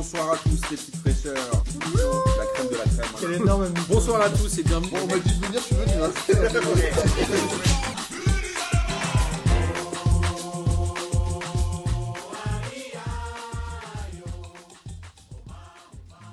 Bonsoir à tous les petites fraîcheurs. La crème de la crème. Énorme Bonsoir à tous et bienvenue. Bon, on m'a dit de venir, je suis venu. hein.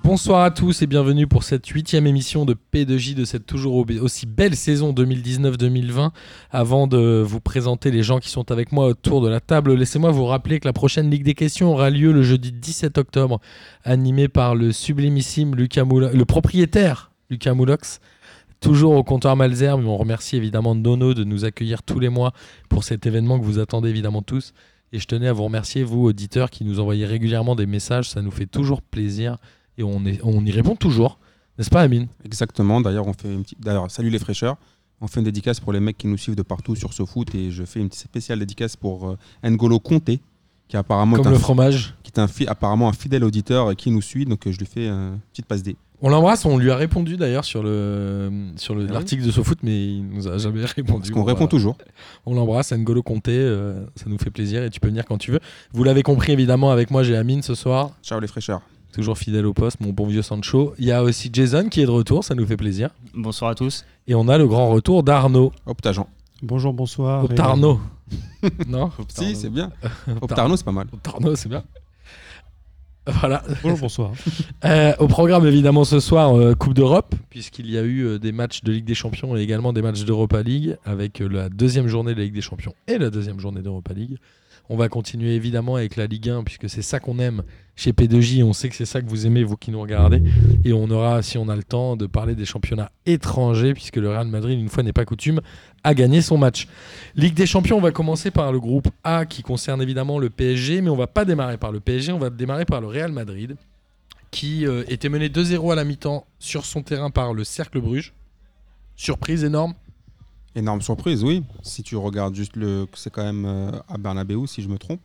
Bonsoir à tous et bienvenue pour cette huitième émission de P2J de cette toujours au- aussi belle saison 2019-2020. Avant de vous présenter les gens qui sont avec moi autour de la table, laissez-moi vous rappeler que la prochaine Ligue des questions aura lieu le jeudi 17 octobre, animée par le sublimissime Lucas Moula- le propriétaire Lucas Moulox. Toujours au comptoir Malzerbe, on remercie évidemment Nono de nous accueillir tous les mois pour cet événement que vous attendez évidemment tous. Et je tenais à vous remercier, vous auditeurs, qui nous envoyez régulièrement des messages, ça nous fait toujours plaisir et on, est, on y répond toujours. N'est-ce pas, Amine? Exactement. D'ailleurs, on fait une petite. D'ailleurs, salut les fraîcheurs. On fait une dédicace pour les mecs qui nous suivent de partout sur ce foot et je fais une petite spéciale dédicace pour euh, N'Golo Conte, qui apparemment est, Comme un, le fi- fromage. qui est un fi- apparemment un fidèle auditeur et qui nous suit. Donc, euh, je lui fais une petite passe D. On l'embrasse, on lui a répondu d'ailleurs sur le sur le- Ah oui l'article de SoFoot, mais il nous a jamais répondu. Parce qu'on répond toujours. On l'embrasse, N'Golo Conte, euh, ça nous fait plaisir et tu peux venir quand tu veux. Vous l'avez compris évidemment, avec moi j'ai Amine ce soir, Ciao les fraîcheurs. Toujours fidèle au poste, mon bon vieux Sancho. Il y a aussi Jason qui est de retour, ça nous fait plaisir. Bonsoir à tous. Et on a le grand retour d'Arnaud. Optagent. Bonjour, bonsoir. Optarno. non Si, c'est bien. Optarno, Optarno, c'est pas mal. Optarno, c'est bien. Voilà. Bonjour, bonsoir. Euh, au programme évidemment ce soir euh, Coupe d'Europe puisqu'il y a eu euh, des matchs de Ligue des Champions et également des matchs d'Europa League avec euh, la deuxième journée de la Ligue des Champions et la deuxième journée d'Europa League. On va continuer évidemment avec la Ligue 1 puisque c'est ça qu'on aime chez P2J. On sait que c'est ça que vous aimez vous qui nous regardez et on aura si on a le temps de parler des championnats étrangers puisque le Real Madrid une fois n'est pas coutume a gagné son match. Ligue des Champions, on va commencer par le groupe A qui concerne évidemment le PSG mais on va pas démarrer par le PSG, on va démarrer par le Real Madrid qui euh, était mené 2-0 à la mi-temps sur son terrain par le Cercle Bruges. Surprise énorme. Énorme surprise, oui. Si tu regardes juste le. C'est quand même euh, à Bernabeu, si je me trompe.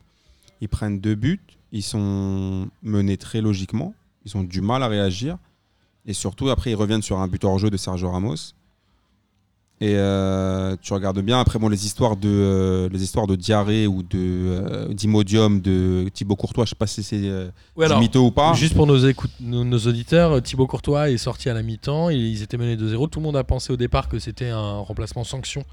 Ils prennent deux buts. Ils sont menés très logiquement. Ils ont du mal à réagir. Et surtout, après, ils reviennent sur un but hors jeu de Sergio Ramos. Et euh, tu regardes bien, après, bon, les histoires de, euh, les histoires de diarrhée ou de, euh, d'imodium de Thibaut Courtois, je sais pas si c'est Ouais, alors, mytho ou pas. Juste pour nos, écoute- nos, nos auditeurs, Thibaut Courtois est sorti à la mi-temps. Ils, ils étaient menés 2-0. Tout le monde a pensé au départ que c'était un remplacement sanction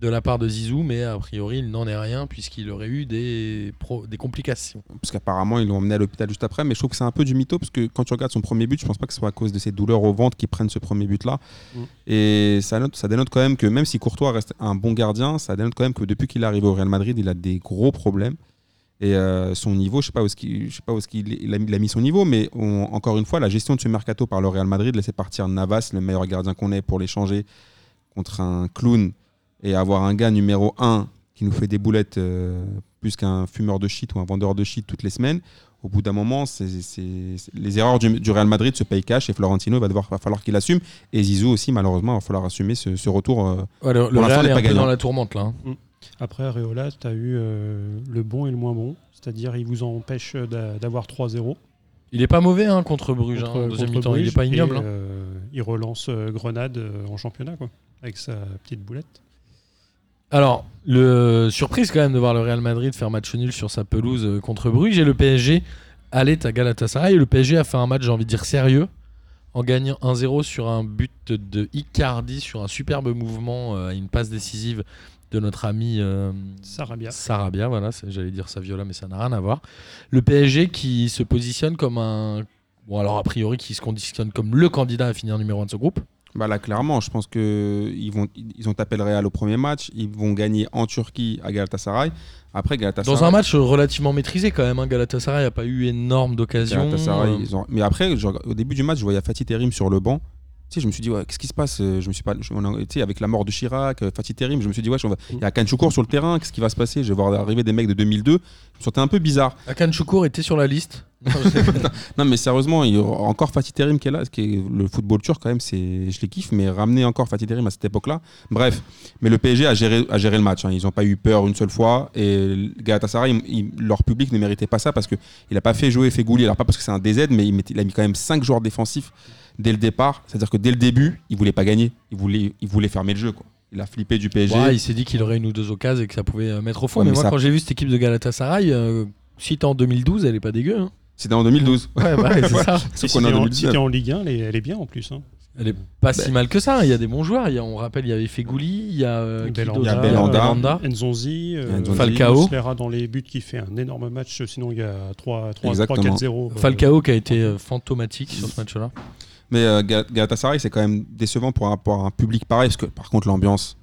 de la part de Zizou, mais a priori, il n'en est rien puisqu'il aurait eu des, pro- des complications. Parce qu'apparemment, ils l'ont emmené à l'hôpital juste après. Mais je trouve que c'est un peu du mytho parce que quand tu regardes son premier but, je pense pas que ce soit à cause de ses douleurs au ventre qu'ils prennent ce premier but-là. Mm. Et ça, note- ça dénote quand même que même si Courtois reste un bon gardien, ça dénote quand même que depuis qu'il est arrivé au Real Madrid, il a des gros problèmes. Et euh, son niveau, je sais pas où est-ce qu'il, je sais pas où il a, mis- il a mis son niveau, mais on- encore une fois, la gestion de ce mercato par le Real Madrid, laisser partir Navas, le meilleur gardien qu'on ait, pour l'échanger contre un clown et avoir un gars numéro 1 qui nous fait des boulettes euh, plus qu'un fumeur de shit ou un vendeur de shit toutes les semaines, au bout d'un moment, c'est, les erreurs du, du Real Madrid se payent cash et Florentino va, devoir, va falloir qu'il assume. Et Zizou aussi, malheureusement, va falloir assumer ce, ce retour. euh, Ouais, le le Real est un pas peu gagnant. dans la tourmente là. hein. Après, Areola, tu as eu euh, le bon et le moins bon. C'est-à-dire, il vous empêche d'a- d'avoir 3-0. Il est pas mauvais hein, contre Bruges. hein, contre- en deuxième contre il est pas ignoble. et, hein. euh, il relance euh, Grenade euh, en championnat, quoi, avec sa petite boulette. Alors, le surprise quand même de voir le Real Madrid faire match nul sur sa pelouse euh, contre Bruges et le PSG allait à Galatasaray. Et le PSG a fait un match, j'ai envie de dire, sérieux en gagnant 1-0 sur un but de Icardi sur un superbe mouvement euh, à une passe décisive de notre ami euh, Sarabia. Sarabia. Voilà, j'allais dire Saviola, mais ça n'a rien à voir. Le PSG qui se positionne comme un. Bon, alors a priori, qui se conditionne comme le candidat à finir numéro 1 de ce groupe. Bah là, clairement, je pense qu'ils vont, ils ont tapé le Real au premier match. Ils vont gagner en Turquie à Galatasaray. Après, Galatasaray. Dans un match relativement maîtrisé quand même, hein, Galatasaray n'a pas eu énorme d'occasions. Galatasaray, Euh, ils ont- Mais après, au début du match, je voyais Fatih Terim sur le banc. Sais, je me suis dit, ouais, qu'est-ce qui se passe Euh, Je me suis pas, je- on a- avec la mort de Chirac, euh, Fatih Terim, je me suis dit, ouais, il y a Kanchoukour sur le terrain, qu'est-ce qui va se passer? Je vais voir arriver des mecs de 2002. Je me sentais un peu bizarre. Akan Choukour était sur la liste? Non, mais sérieusement, il y aura encore Fatih Terim qui est là, ce qui est le football turc quand même, c'est, je les kiffe, mais ramener encore Fatih Terim à cette époque-là. Bref, mais le PSG a géré, a géré le match. hein. Ils n'ont pas eu peur une seule fois et Galatasaray, il- il- leur public ne méritait pas ça parce que il a pas fait jouer Fegouli, alors pas parce que c'est un DZ, mais il, il a mis quand même 5 joueurs défensifs dès le départ. C'est-à-dire que dès le début, il voulait pas gagner, il voulait, il voulait fermer le jeu. Quoi. Il a flippé du PSG. Ouais, il s'est dit qu'il aurait une ou deux occasions et que ça pouvait euh, mettre au fond. Ouais, mais, mais moi, ça- quand j'ai vu cette équipe de Galatasaray, euh, si t'es en 2012, elle est pas dégueu. hein. C'était en 2012. Ouais, bah ouais, c'est ça. Si qu'on est t'es en en, 2019. si t'es en Ligue 1, elle est, elle est bien en plus. hein. Elle est pas si mal que ça. Il y a des bons joueurs. Il y a, on rappelle, il y avait Fegouli, il y a euh, qui Belhanda, d'autre Il y a Belhanda. Belhanda. Nzonzi, euh, Nzonzi. Falcao. Dans les buts qui fait un énorme match. Sinon, il y a 3-4-0. Exactement. euh, Falcao qui a été euh, fantomatique sur ce match-là. Mais euh, Ga- Galatasaray, c'est quand même décevant pour un, public pareil, parce que par contre, l'ambiance,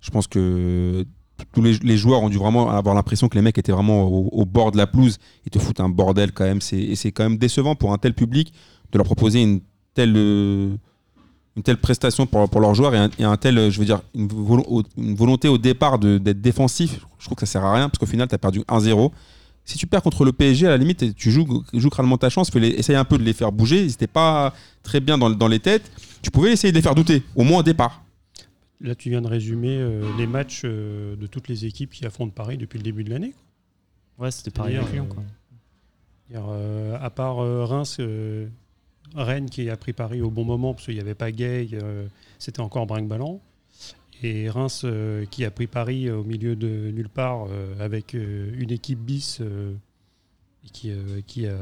je pense que tous les, joueurs ont dû vraiment avoir l'impression que les mecs étaient vraiment au, bord de la pelouse. Ils te foutent un bordel quand même. Et c'est quand même décevant pour un tel public de leur proposer une telle, une telle prestation pour, leurs joueurs et un, tel, je veux dire, une, volo- volonté au départ d'être défensif. Je trouve que ça sert à rien, parce qu'au final, tu as perdu 1-0. Si tu perds contre le PSG, à la limite, tu joues, joues crânement ta chance, fais-les- essaye un peu de les faire bouger. Ils n'étaient pas très bien dans, dans les têtes. Tu pouvais essayer de les faire douter, au moins au départ. Là, tu viens de résumer euh, les matchs euh, de toutes les équipes qui affrontent Paris depuis le début de l'année. Ouais, c'était avec Lyon. euh, Quoi. Euh, à part euh, Reims, euh, Rennes qui a pris Paris au bon moment parce qu'il n'y avait pas Gay, euh, c'était encore brinque-ballant. Et Reims euh, qui a pris Paris au milieu de nulle part euh, avec euh, une équipe bis euh, qui, euh,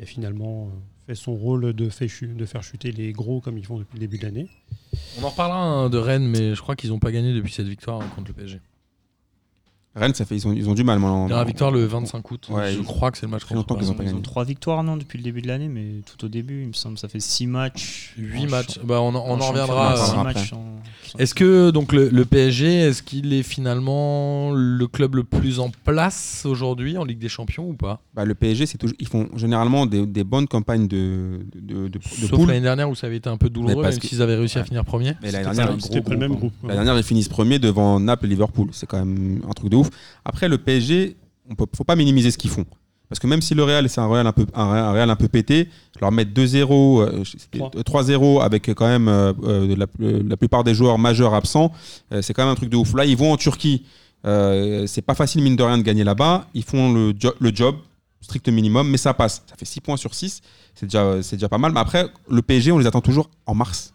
a, finalement euh, fait son rôle de faire chuter les gros comme ils font depuis le début de l'année. On en reparlera hein, de Rennes, mais je crois qu'ils n'ont pas gagné depuis cette victoire hein, contre le PSG. Rennes, ça fait, ils, ont, ils ont du mal. moi, en- La victoire le 25 août. Ouais, je ils- crois que c'est le match contre longtemps qu'ils ont Ils ont trois victoires non depuis le début de l'année, mais tout au début, il me semble, ça fait six matchs. 8 en matchs. champ- Bah, on, en- on en reviendra. en euh, reviendra matchs en- Est-ce que donc le, le PSG, est-ce qu'il est finalement le club le plus en place aujourd'hui en Ligue des Champions ou pas? Bah, le PSG, c'est toujours, ils font généralement des, des bonnes campagnes de, de, de, de Sauf l'année dernière où ça avait été un peu douloureux, parce même que- s'ils avaient réussi à finir premier. Mais l'année C'était dernière, le même groupe. La dernière, ils finissent premier devant Naples et Liverpool. C'est quand même un truc de ouf. Après, le PSG, on peut, faut pas minimiser ce qu'ils font. Parce que même si le Real, c'est un Real un peu, un Real, un Real un peu pété, leur mettre 2-0, euh, c'était Trois. 3-0 avec quand même euh, euh, la, la plupart des joueurs majeurs absents, euh, c'est quand même un truc de ouf. Là, ils vont en Turquie. Euh, c'est pas facile, mine de rien, de gagner là-bas. Ils font le, jo- le job, strict minimum, mais ça passe. Ça fait 6 points sur 6. C'est déjà, pas mal. Mais après, le PSG, on les attend toujours en mars.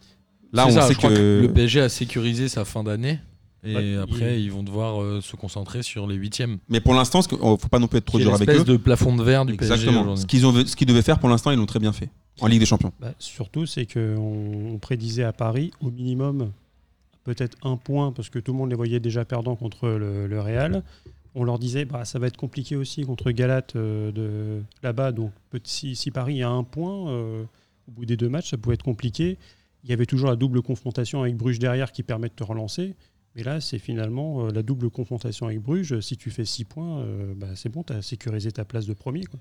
Là, on ça, sait je crois que... le PSG a sécurisé sa fin d'année. Et Ouais, après, il- ils vont devoir euh, se concentrer sur les huitièmes. Mais pour l'instant, ce que- oh, faut pas non plus être trop dur avec eux. de plafond de verre du PSG Exactement. aujourd'hui. Ce qu'ils ont, ce qu'ils devaient faire pour l'instant, ils l'ont très bien fait en Ligue des Champions. Bah, surtout, c'est qu'on on prédisait à Paris au minimum peut-être un point parce que tout le monde les voyait déjà perdants contre le, le Real. On leur disait bah ça va être compliqué aussi contre Galate euh, de là-bas. Donc si Paris a un point euh, au bout des deux matchs, ça pouvait être compliqué. Il y avait toujours la double confrontation avec Bruges derrière qui permet de te relancer. Mais là, c'est finalement euh, la double confrontation avec Bruges. Si tu fais six points, euh, bah, c'est bon, tu as sécurisé ta place de premier. quoi.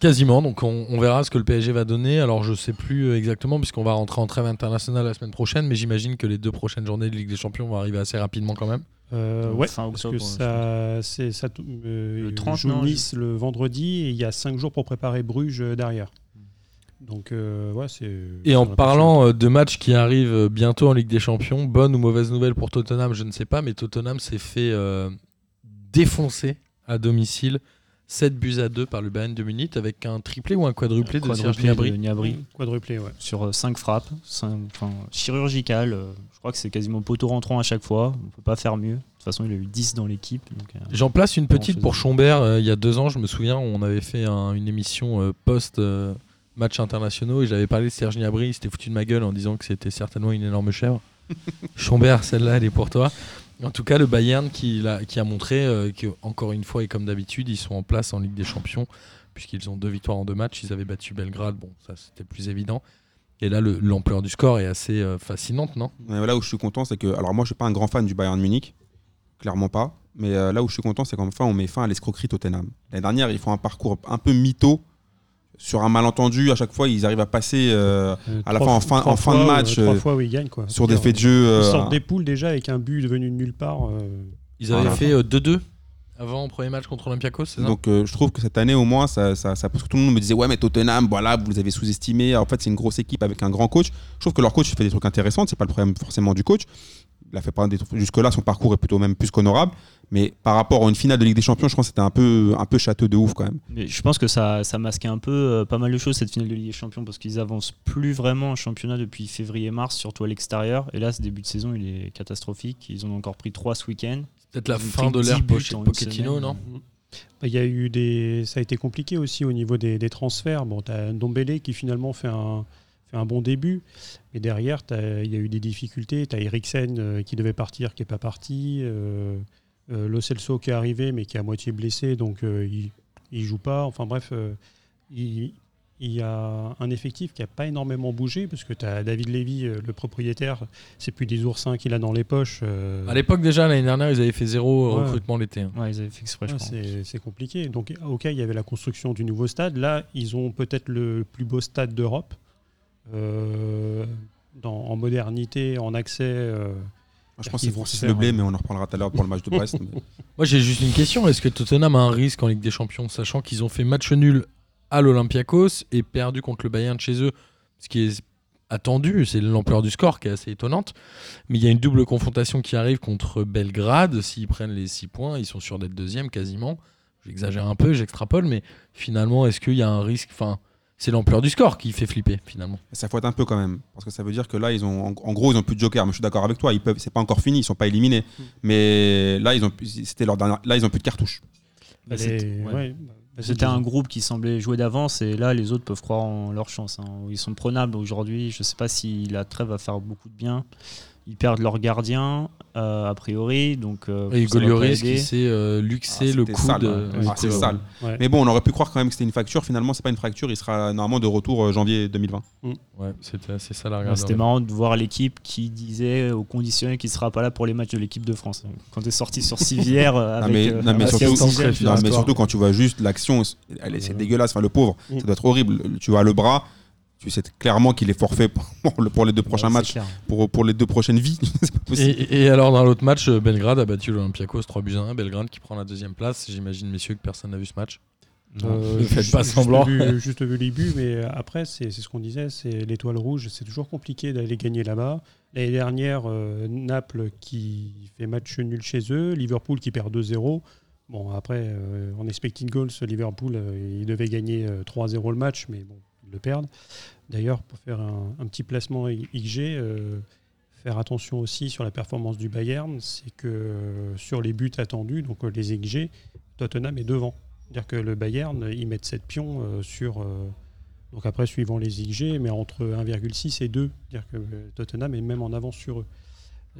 Quasiment, donc on, on verra ce que le PSG va donner. Alors je sais plus euh, exactement, puisqu'on va rentrer en trêve internationale la semaine prochaine, mais j'imagine que les deux prochaines journées de Ligue des Champions vont arriver assez rapidement quand même. Euh, ouais, Fin parce octobre, que ça, c'est ça. euh, Le ils 30, jouent non, Nice le vendredi et il y a cinq jours pour préparer Bruges derrière. Donc euh, ouais, c'est. Et en parlant euh, de matchs qui arrivent euh, bientôt en Ligue des Champions, bonne ou mauvaise nouvelle pour Tottenham, je ne sais pas, mais Tottenham s'est fait euh, défoncer à domicile 7 buts à 2 par le Bayern de Munich avec un triplé ou un quadruplé de Serge Quadruplé Gnabry. de Gnabry impressionnant. Quadruplé, ouais. sur 5 frappes, enfin, chirurgicales. euh, Je crois que c'est quasiment poteau rentrant à chaque fois. On peut pas faire mieux. De toute façon, il a eu 10 dans l'équipe. euh, J'en place une petite pour Chombert. euh, il y a deux ans, je me souviens, on avait fait un- une émission euh, post euh, match internationaux et j'avais parlé de Serge Gnabry. Il s'était foutu de ma gueule en disant que c'était certainement une énorme chèvre. Chombert, celle-là, elle est pour toi. En tout cas, le Bayern qui, a montré euh, que, encore une fois et comme d'habitude, ils sont en place en Ligue des Champions puisqu'ils ont deux victoires en deux matchs. Ils avaient battu Belgrade, bon, ça c'était plus évident. Et là, le- l'ampleur du score est assez euh, fascinante, non? Mais là où je suis content, c'est que. Alors, moi, je suis pas un grand fan du Bayern Munich. Clairement pas. Mais euh, là où je suis content, c'est qu'enfin, on met fin à l'escroquerie Tottenham. L'année dernière, ils font un parcours un peu mytho. Sur un malentendu, à chaque fois, ils arrivent à passer euh, Euh, À la fin, en fin- en fin de fois, match, euh, trois fois où ils gagnent quoi. sur des faits de jeu. Ils euh, sortent des poules déjà avec un but venu de nulle part. euh, Ils avaient Voilà. fait euh, 2-2 avant le premier match contre Olympiakos, c'est ça? Donc euh, je trouve que cette année au moins, ça, ça, ça- parce que tout le monde me disait ouais mais Tottenham, voilà, vous les avez sous-estimés. En fait c'est une grosse équipe avec un grand coach. Je trouve que leur coach fait des trucs intéressants. C'est pas le problème forcément du coach. Il a fait pas des trucs- jusque là son parcours est plutôt même plus qu'honorable. Mais par rapport à une finale de Ligue des Champions, je pense que c'était un peu un peu château de ouf quand même. Mais je pense que ça, ça masquait un peu euh, pas mal de choses cette finale de Ligue des Champions parce qu'ils avancent plus vraiment en championnat depuis février-mars, surtout à l'extérieur. Et là, ce début de saison, il est catastrophique. Ils en ont encore pris 3 ce week-end. Peut-être la fin de l'ère 10 buts Poche- en une Pochettino, non Bah, Il y a eu des, ça a été compliqué aussi au niveau des, des transferts. Bon, tu as Ndombele qui finalement fait un, fait un bon début, mais derrière, il y a eu des difficultés. Tu as Eriksen euh, qui devait partir, qui n'est pas parti. Euh, euh, Lo Celso qui est arrivé, mais qui est à moitié blessé, donc euh, il ne joue pas. Enfin bref, euh, il, il y a un effectif qui n'a pas énormément bougé, parce que tu as David Lévy, euh, le propriétaire, c'est plus des oursins qu'il a dans les poches. euh, À l'époque, déjà, l'année dernière, ils avaient fait zéro Ouais. recrutement l'été. hein. Ouais, ils avaient fait exprès, je Ouais, c'est c'est compliqué. Donc, ok, il y avait la construction du nouveau stade. Là, ils ont peut-être le plus beau stade d'Europe. Euh, dans- en modernité, en accès. euh, Je pense que c'est vont Francis Leblé, mais on en reparlera tout à l'heure pour le match de Brest. mais- Moi, j'ai juste une question. Est-ce que Tottenham a un risque en Ligue des Champions, sachant qu'ils ont fait match nul à l'Olympiakos et perdu contre le Bayern de chez eux, ce qui est attendu, c'est l'ampleur du score qui est assez étonnante. Mais il y a une double confrontation qui arrive contre Belgrade. S'ils prennent les 6 points, ils sont sûrs d'être deuxième quasiment. J'exagère un peu, j'extrapole, mais finalement, est-ce qu'il y a un risque? Enfin, c'est l'ampleur du score qui fait flipper finalement. Ça fouette un peu quand même, parce que ça veut dire que là, ils ont, en, en gros, ils ont plus de joker. Mais je suis d'accord avec toi, ils peuvent, c'est pas encore fini, ils sont pas éliminés. Mais là, ils ont, c'était leur dernière, là, ils ont plus de cartouches. Bah, les- c'était- ouais. ouais, bah, C'était un groupe qui semblait jouer d'avance et là les autres peuvent croire en leur chance. hein. Ils sont prenables aujourd'hui. Je sais pas si la trêve va faire beaucoup de bien. Ils perdent leur gardien euh, a priori, donc euh, Et ça Golioris aider. qui s'est euh, luxé Ah, le coude. sale, ouais. Ah, sale. Ouais. Mais bon, on aurait pu croire quand même que c'était une fracture. Finalement, c'est pas une fracture. Il sera normalement de retour euh, janvier 2020. Ouais, c'était assez sale Ouais, regarder. C'était marrant de voir l'équipe qui disait au conditionnel qu'il sera pas là pour les matchs de l'équipe de France. Quand tu es sorti sur Civière euh, Non, avec mais, euh, non, mais surtout, non, fier. mais surtout quand tu vois juste l'action, elle est- c'est Ouais. dégueulasse. Enfin, le pauvre, Mm. ça doit être horrible. Tu vois le bras, tu sais clairement qu'il est forfait pour, le- pour les deux prochains Ouais, matchs, pour, pour les deux prochaines vies. c'est pas possible. Et, et alors dans l'autre match, euh, Belgrade a battu l'Olympiakos 3 buts à 1. Belgrade qui prend la deuxième place. J'imagine, messieurs, que personne n'a vu ce match. Euh, Ne faites juste- pas juste semblant. Vu, juste vu les buts, mais après, c'est ce qu'on disait, c'est l'étoile rouge, c'est toujours compliqué d'aller gagner là-bas. L'année dernière, euh, Naples qui fait match nul chez eux, Liverpool qui perd 2-0. Bon, après, euh, en expecting goals, Liverpool, euh, il devait gagner euh, 3-0 le match, mais bon, le perdent. D'ailleurs, pour faire un, un petit placement I- XG, euh, faire attention aussi sur la performance du Bayern, c'est que euh, sur les buts attendus, donc euh, les XG, Tottenham est devant. C'est-à-dire que le Bayern, ils mettent 7 pions euh, sur. euh, donc après, suivant les XG, mais entre 1,6 et 2. C'est-à-dire que euh, Tottenham est même en avance sur eux.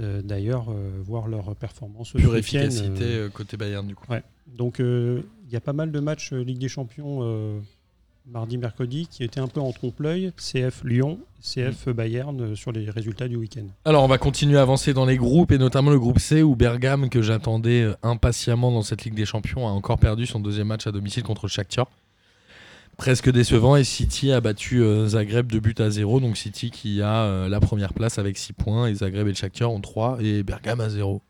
Euh, D'ailleurs, euh, voir leur performance ce Pure efficacité euh, euh, côté Bayern du coup. donc euh, il y a pas mal de matchs euh, Ligue des Champions euh, mardi, mercredi qui étaient un peu en trompe-l'œil. CF Lyon, CF Bayern euh, sur les résultats du week-end. Alors on va continuer à avancer dans les groupes et notamment le groupe C où Bergame que j'attendais euh, impatiemment dans cette Ligue des Champions a encore perdu son deuxième match à domicile contre le Shakhtar. Presque décevant et City a battu euh, Zagreb de but à 0 donc City qui a la première place avec 6 points et Zagreb et le Shakhtar ont 3 et Bergame à 0.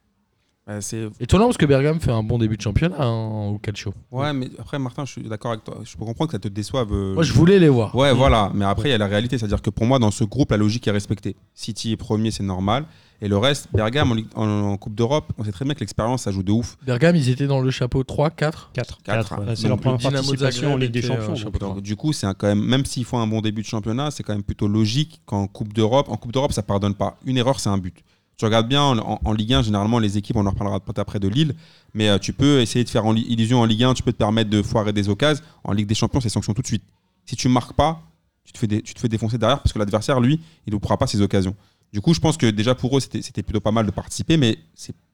Bah, c'est Étonnant parce que Bergame fait un bon début de championnat hein, au calcio. Ouais, mais après, Martin, je suis d'accord avec toi. Je peux comprendre que ça te déçoive. euh, Moi je voulais les voir. Ouais, voilà. Mais après, il y a la réalité. C'est-à-dire que pour moi, dans ce groupe, la logique est respectée. City est premier, c'est normal. Et le reste, Bergame en, Ligue- en- en Coupe d'Europe, on sait très bien que l'expérience, ça joue de ouf. Bergame ils étaient dans le chapeau 3, 4. 4. Quatre, ouais. hein. c'est leur première participation en Ligue des euh, Champions. donc, du coup, c'est un- quand même, même s'ils font un bon début de championnat, c'est quand même plutôt logique qu'en Coupe d'Europe, en Coupe d'Europe, ça pardonne pas. Une erreur, c'est un but. Tu regardes bien en, Ligue 1, généralement, les équipes, on en reparlera peut-être après de Lille, mais euh, tu peux essayer de faire en illusion en Ligue 1, tu peux te permettre de foirer des occasions. En Ligue des Champions, c'est sanction tout de suite. Si tu marques pas, tu te fais, défoncer derrière parce que l'adversaire, lui, il ne prendra pas ses occasions. Du coup, je pense que déjà pour eux, c'était plutôt pas mal de participer, mais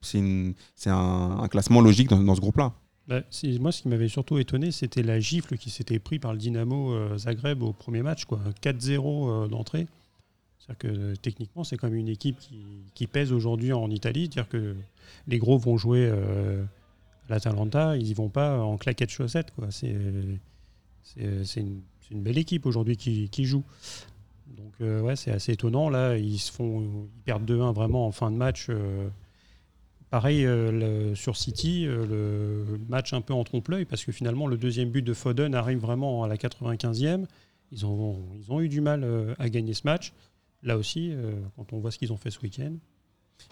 c'est un, classement logique dans, ce groupe-là. Bah, moi, ce qui m'avait surtout étonné, c'était la gifle qui s'était pris par le Dynamo euh, Zagreb au premier match, quoi. 4-0 euh, d'entrée. C'est-à-dire que euh, techniquement, c'est quand même une équipe qui, pèse aujourd'hui en Italie. C'est-à-dire que les gros vont jouer euh, à l'Atalanta, ils y vont pas en claquettes chaussettes, quoi. C'est c'est- c'est une, c'est une belle équipe aujourd'hui qui, joue. Donc euh, ouais, c'est assez étonnant. Là, ils se font, ils perdent 2-1 vraiment en fin de match. euh, Pareil euh, sur City, euh, le match un peu en trompe-l'œil parce que finalement le deuxième but de Foden arrive vraiment à la 95e. Ils ont, ils ont eu du mal euh, à gagner ce match. Là aussi, euh, quand on voit ce qu'ils ont fait ce week-end.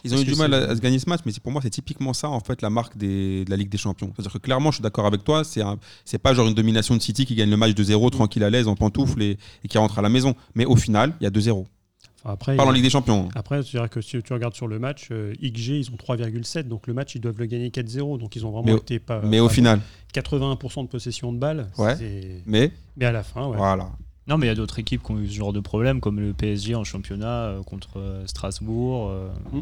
Ils ont eu du mal à, à se gagner ce match, mais pour moi, c'est typiquement ça, en fait, la marque des- de la Ligue des Champions. C'est-à-dire que clairement, je suis d'accord avec toi, c'est un- c'est pas genre une domination de City qui gagne le match de 0 tranquille à l'aise en pantoufles et, et qui rentre à la maison. Mais au final, il y a 2-0. Enfin, après, Parle en Ligue des Champions. après, dirais que si tu regardes sur le match, euh, XG, ils ont 3,7, donc le match, ils doivent le gagner 4-0. Donc ils ont vraiment Mais été pas. Mais au final, 81% de possession de balles. Ouais. mais Mais à la fin, ouais. voilà. Non, mais il y a d'autres équipes qui ont eu ce genre de problème, comme le PSG en championnat euh, contre euh, Strasbourg. euh, Mm.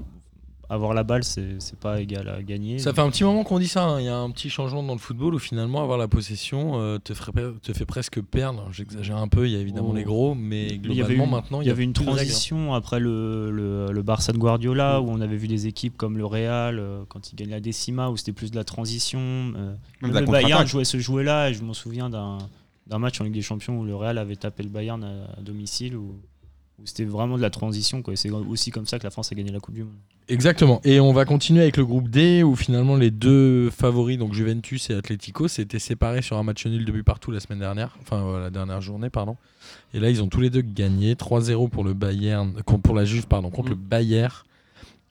Avoir la balle, c'est c'est pas égal à gagner. Ça fait un petit moment qu'on dit ça. hein. Il y a un petit changement dans le football où finalement avoir la possession euh, te, ferait, pe- te fait presque perdre. J'exagère un peu. Il y a évidemment Oh. les gros, mais Il y avait globalement une- maintenant il y avait une plus de règles. transition après le, le, le Barça de Guardiola où on avait vu des équipes comme le Real euh, quand il gagne la décima où c'était plus de la transition. euh, Même même de la le Bayern contre-attaque. jouait ce jouet-là et je m'en souviens d'un d'un match en Ligue des Champions où le Real avait tapé le Bayern à, à domicile où, où c'était vraiment de la transition. quoi. Et C'est aussi comme ça que la France a gagné la Coupe du Monde. Exactement. Et on va continuer avec le groupe D où finalement les deux favoris, donc Juventus et Atlético, s'étaient séparés sur un match nul de but partout la semaine dernière, enfin euh, la dernière journée, pardon. Et là, ils ont tous les deux gagné 3-0 pour le Bayern, pour la Juve, pardon, contre Mm. le Bayern.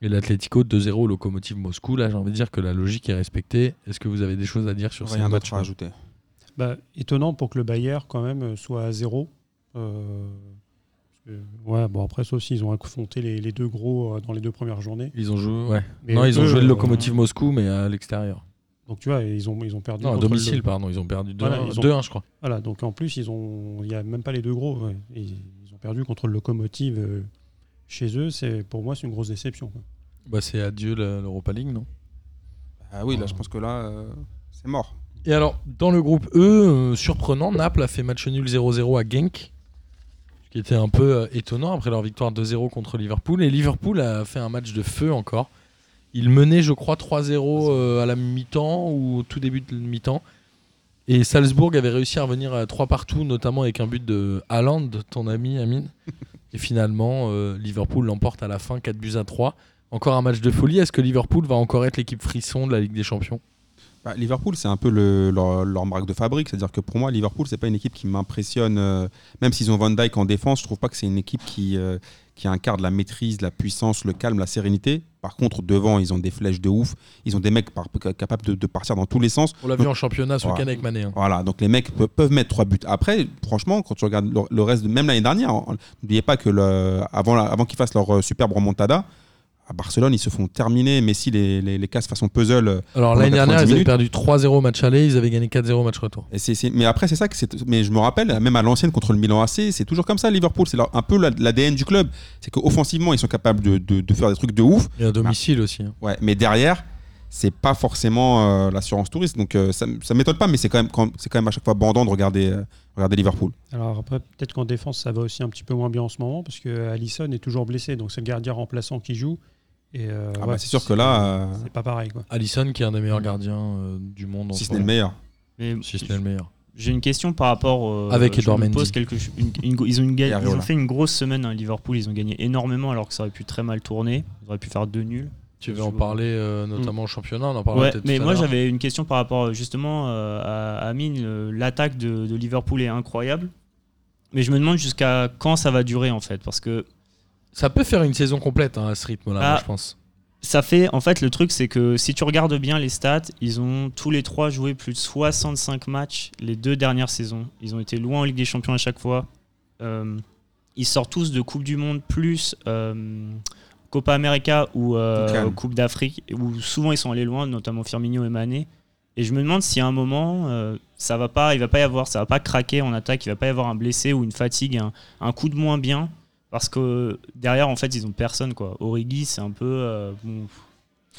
Et l'Atlético 2-0 au Locomotive Moscou. Là, j'ai envie de dire que la logique est respectée. Est-ce que vous avez des choses à dire sur ces Rien matchs d'autre à ajouter. Bah, étonnant pour que le Bayern, quand même, euh, soit à zéro. Euh, ouais, bon, après, ça aussi, ils ont affronté les, les deux gros euh, dans les deux premières journées. Ils ont joué, ouais. Mais non, ils ont joué le euh, Locomotive Moscou, mais à l'extérieur. Donc, tu vois, ils ont, ils ont perdu. Non, à domicile, le- pardon. Ils ont perdu 2-1, Voilà, ils ont- 2-1, je crois. Voilà, donc en plus, ils ont, il n'y a même pas les deux gros. ouais. Ils, ils ont perdu contre le Locomotive chez eux. C'est pour moi, c'est une grosse déception. quoi. Bah, c'est adieu l'Europa League, non? Ah oui, là, je pense que là, euh, c'est mort. Et alors, dans le groupe E, euh, surprenant, Naples a fait match nul 0-0 à Genk, ce qui était un peu euh, étonnant après leur victoire 2-0 contre Liverpool. Et Liverpool a fait un match de feu encore. Il menait, je crois, 3-0 euh, à la mi-temps ou au tout début de mi-temps. Et Salzbourg avait réussi à revenir à 3 partout, notamment avec un but de Haaland, ton ami Amine. Et finalement, Liverpool l'emporte à la fin 4 buts à 3. Encore un match de folie. Est-ce que Liverpool va encore être l'équipe frisson de la Ligue des Champions? Bah, Liverpool, c'est un peu le- leur, leur marque de fabrique. C'est-à-dire que pour moi, Liverpool, c'est pas une équipe qui m'impressionne. euh, même s'ils ont Van Dyke en défense, je trouve pas que c'est une équipe qui, euh, qui incarne la maîtrise, la puissance, le calme, la sérénité. Par contre, devant, ils ont des flèches de ouf. Ils ont des mecs par- capables de, de partir dans tous les sens. On l'a vu en championnat ce week-end avec Mané. hein. Voilà, donc les mecs pe- peuvent mettre trois buts. Après, franchement, quand tu regardes le, le reste, de, même l'année dernière, hein, n'oubliez pas que le, avant, la- avant qu'ils fassent leur euh, superbe remontada, à Barcelone, ils se font terminer. Messi les, les, les casse façon puzzle. euh, Alors l'année dernière, 90 ils avaient perdu 3-0 au match aller, ils avaient gagné 4-0 au match retour. Et mais après, c'est ça que c'est. Mais je me rappelle, même à l'ancienne contre le Milan AC, c'est toujours comme ça, Liverpool. C'est un peu la- l'ADN du club. C'est qu'offensivement, ils sont capables de, de- de faire des trucs de ouf. Et à domicile aussi. hein. Ouais, mais derrière, c'est pas forcément euh, l'assurance touriste. Donc euh, ça, ça m'étonne pas, mais c'est quand, même, quand- c'est quand même à chaque fois bandant de regarder, euh, regarder Liverpool. Alors après, peut-être qu'en défense, ça va aussi un petit peu moins bien en ce moment parce que Allison est toujours blessé, donc c'est le gardien remplaçant qui joue. Et euh, Ah ouais, bah, c'est sûr que là, euh, c'est pas pareil. Quoi. Alisson qui est un des meilleurs gardiens euh, du monde. en si ce n'est le moment. meilleur. Mais Si ce n'est le meilleur. J'ai une question par rapport. euh, Avec Edouard me Mendy. pose quelque ch- une- une go- ils, ont ga- ils fait une grosse semaine, hein, Liverpool. Ils ont gagné énormément alors que ça aurait pu très mal tourner. Ils auraient pu faire deux nuls. Tu veux en parler euh, notamment au championnat On en parlera Ouais, peut-être mais tout à moi j'avais une question par rapport justement euh, à, à Amine. L'attaque de, de Liverpool est incroyable. Mais je me demande jusqu'à quand ça va durer en fait. Parce que Ça peut faire une saison complète hein, à ce rythme-là, Ah. moi, je pense. ça fait. En fait, le truc c'est que si tu regardes bien les stats, ils ont tous les trois joué plus de 65 matchs les deux dernières saisons. Ils ont été loin en Ligue des Champions à chaque fois. Euh, ils sortent tous de Coupe du Monde plus euh, Copa América ou euh. Coupe d'Afrique, où souvent ils sont allés loin, notamment Firmino et Mané. Et je me demande si à un moment, euh, ça va pas, il va pas y avoir, ça va pas craquer en attaque, il va pas y avoir un blessé ou une fatigue, un, un coup de moins bien, parce que derrière en fait ils ont personne quoi. Origi c'est un peu, euh,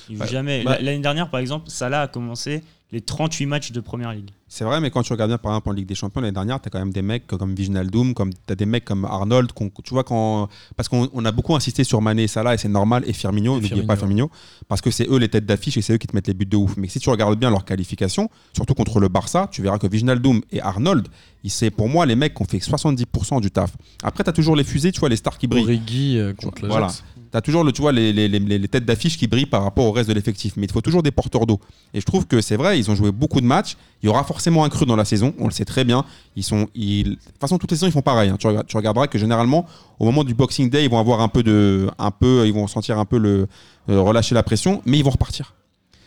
il joue Ouais, jamais. bah- L'année dernière par exemple, Salah a commencé les 38 matchs de première ligue. C'est vrai, mais quand tu regardes bien, par exemple, en Ligue des Champions, l'année dernière, tu as quand même des mecs comme Viginaldoum, comme tu as des mecs comme Arnold, tu vois, quand, parce qu'on on a beaucoup insisté sur Mané et Salah, et c'est normal, et Firmino, Et n'oubliez pas Firmino, parce que c'est eux les têtes d'affiche et c'est eux qui te mettent les buts de ouf. Mais si tu regardes bien leur qualification, surtout contre le Barça, tu verras que Viginaldoum et Arnold, ils- c'est pour moi les mecs qui ont fait 70% du taf. Après, tu as toujours les fusées, tu vois, les stars qui brillent. Origi euh, contre la Voilà. Tu as toujours le, tu vois, les, les- les- les têtes d'affiche qui brillent par rapport au reste de l'effectif. Mais il faut toujours des porteurs d'eau. Et je trouve que c'est vrai, ils ont joué beaucoup de matchs. Il y aura forcément un creux dans la saison, on le sait très bien. Ils sont, ils... De toute façon, toutes les saisons, ils font pareil. hein. Tu, regardes- tu regarderas que généralement, au moment du Boxing Day, ils vont avoir un peu de. Un peu, ils vont sentir un peu le. euh, relâcher la pression, mais ils vont repartir.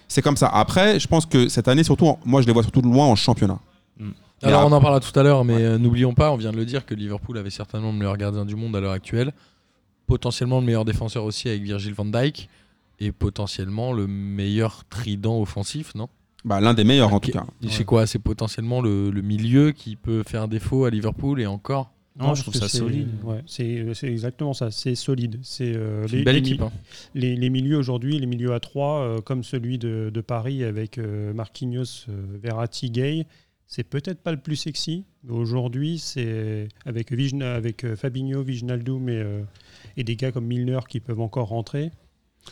C'est comme ça. Après, je pense que cette année, surtout, moi, je les vois surtout de loin en championnat. Alors Mais on en parlera tout à l'heure, mais Ouais. euh, n'oublions pas, on vient de le dire, que Liverpool avait certainement le meilleur gardien du monde à l'heure actuelle. Potentiellement le meilleur défenseur aussi avec Virgil van Dijk et potentiellement le meilleur trident offensif, non? Bah, L'un des meilleurs en tout cas. C'est quoi? C'est potentiellement le, le milieu qui peut faire défaut à Liverpool et encore? Non, je trouve ça solide. ouais, c'est exactement ça. C'est solide. C'est euh, les- belle équipe. hein. Les, les milieux aujourd'hui, les milieux à 3, comme celui de, de Paris avec euh, Marquinhos, euh, Verratti, Gay, c'est peut-être pas le plus sexy. Aujourd'hui, c'est avec, Vigna- avec euh, Fabinho, Vignaldum et, euh, et des gars comme Milner qui peuvent encore rentrer.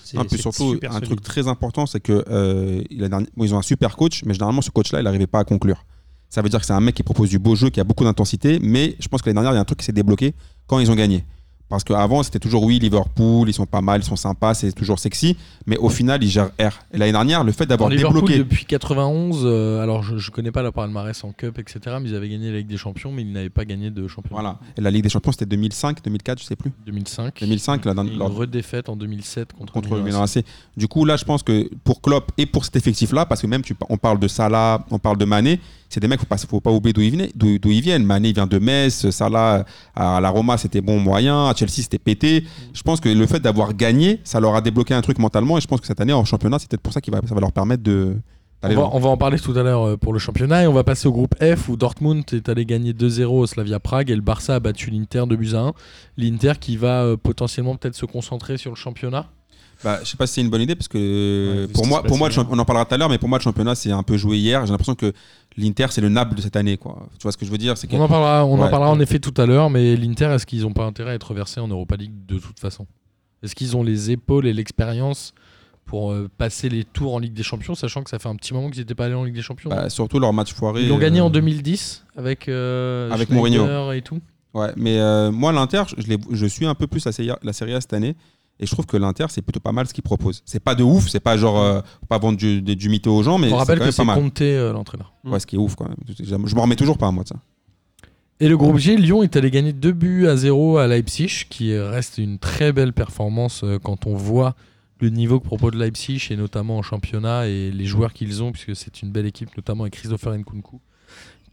C'est Non, puis surtout, un solide. truc très important, c'est que euh, il a dernier- bon, ils ont un super coach, mais généralement, ce coach-là, il n'arrivait pas à conclure. Ça veut dire que c'est un mec qui propose du beau jeu, qui a beaucoup d'intensité, mais je pense que l'année dernière, il y a un truc qui s'est débloqué quand ils ont gagné. Parce qu'avant, c'était toujours oui, Liverpool, ils sont pas mal, ils sont sympas, c'est toujours sexy, mais au final, ils gèrent R. Et l'année dernière, le fait d'avoir débloqué. depuis 91, euh, alors je, je connais pas la palmarès en Cup, etc. Mais ils avaient gagné la Ligue des Champions, mais ils n'avaient pas gagné de championnat. Voilà. Et la Ligue des Champions, c'était 2005, 2004, je sais plus. 2005. 2005, là, dans- une redéfaite en 2007 contre, contre le Milan Milan AC. Du coup, là, je pense que pour Klopp et pour cet effectif-là, parce que même tu, on parle de Salah, on parle de Mané, c'est des mecs, faut pas, faut pas oublier d'où ils, d'où, d'où ils viennent. Mané vient de Metz, Salah à la Roma, c'était bon moyen, à Chelsea, c'était pété. Je pense que le fait d'avoir gagné, ça leur a débloqué un truc mentalement, et je pense que cette année en championnat, c'est peut-être pour ça que ça va leur permettre de On va, on va en parler tout à l'heure euh, pour le championnat et on va passer au groupe F où Dortmund est allé gagner 2-0 au Slavia Prague et le Barça a battu l'Inter de buts à 1. L'Inter qui va euh, potentiellement peut-être se concentrer sur le championnat. Bah, je sais pas si c'est une bonne idée parce que Ouais, pour moi, pour moi, on en parlera tout à l'heure, mais pour moi le championnat c'est un peu joué hier. J'ai l'impression que l'Inter c'est le Naples de cette année, quoi. Tu vois ce que je veux dire C'est On en parlera, on en Ouais. parlera en effet tout à l'heure, mais l'Inter, est-ce qu'ils n'ont pas intérêt à être versés en Europa League de toute façon? Est-ce qu'ils ont les épaules et l'expérience pour euh, passer les tours en Ligue des Champions, sachant que ça fait un petit moment qu'ils n'étaient pas allés en Ligue des Champions? Bah, surtout leur match foiré. Ils l'ont gagné euh, en 2010 avec, euh, Avec Schneider Mourinho. et tout. Ouais, mais euh, moi, l'Inter, je, je suis un peu plus la Serie, A, la Serie A cette année. Et je trouve que l'Inter, c'est plutôt pas mal ce qu'ils proposent. C'est pas de ouf, c'est pas genre. euh, pas vendre du, du, du mytho aux gens, mais on c'est rappelle quand que même pas mal. Euh, l'entraîneur. Ouais, ce qui est ouf quand même. Je m'en remets toujours pas, moi, de ça. Et le groupe G, Lyon est allé gagner 2 buts à 0 à Leipzig, qui reste une très belle performance euh, quand on voit le niveau que propose Leipzig, et notamment en championnat, et les joueurs qu'ils ont, puisque c'est une belle équipe, notamment avec Christopher Nkunku,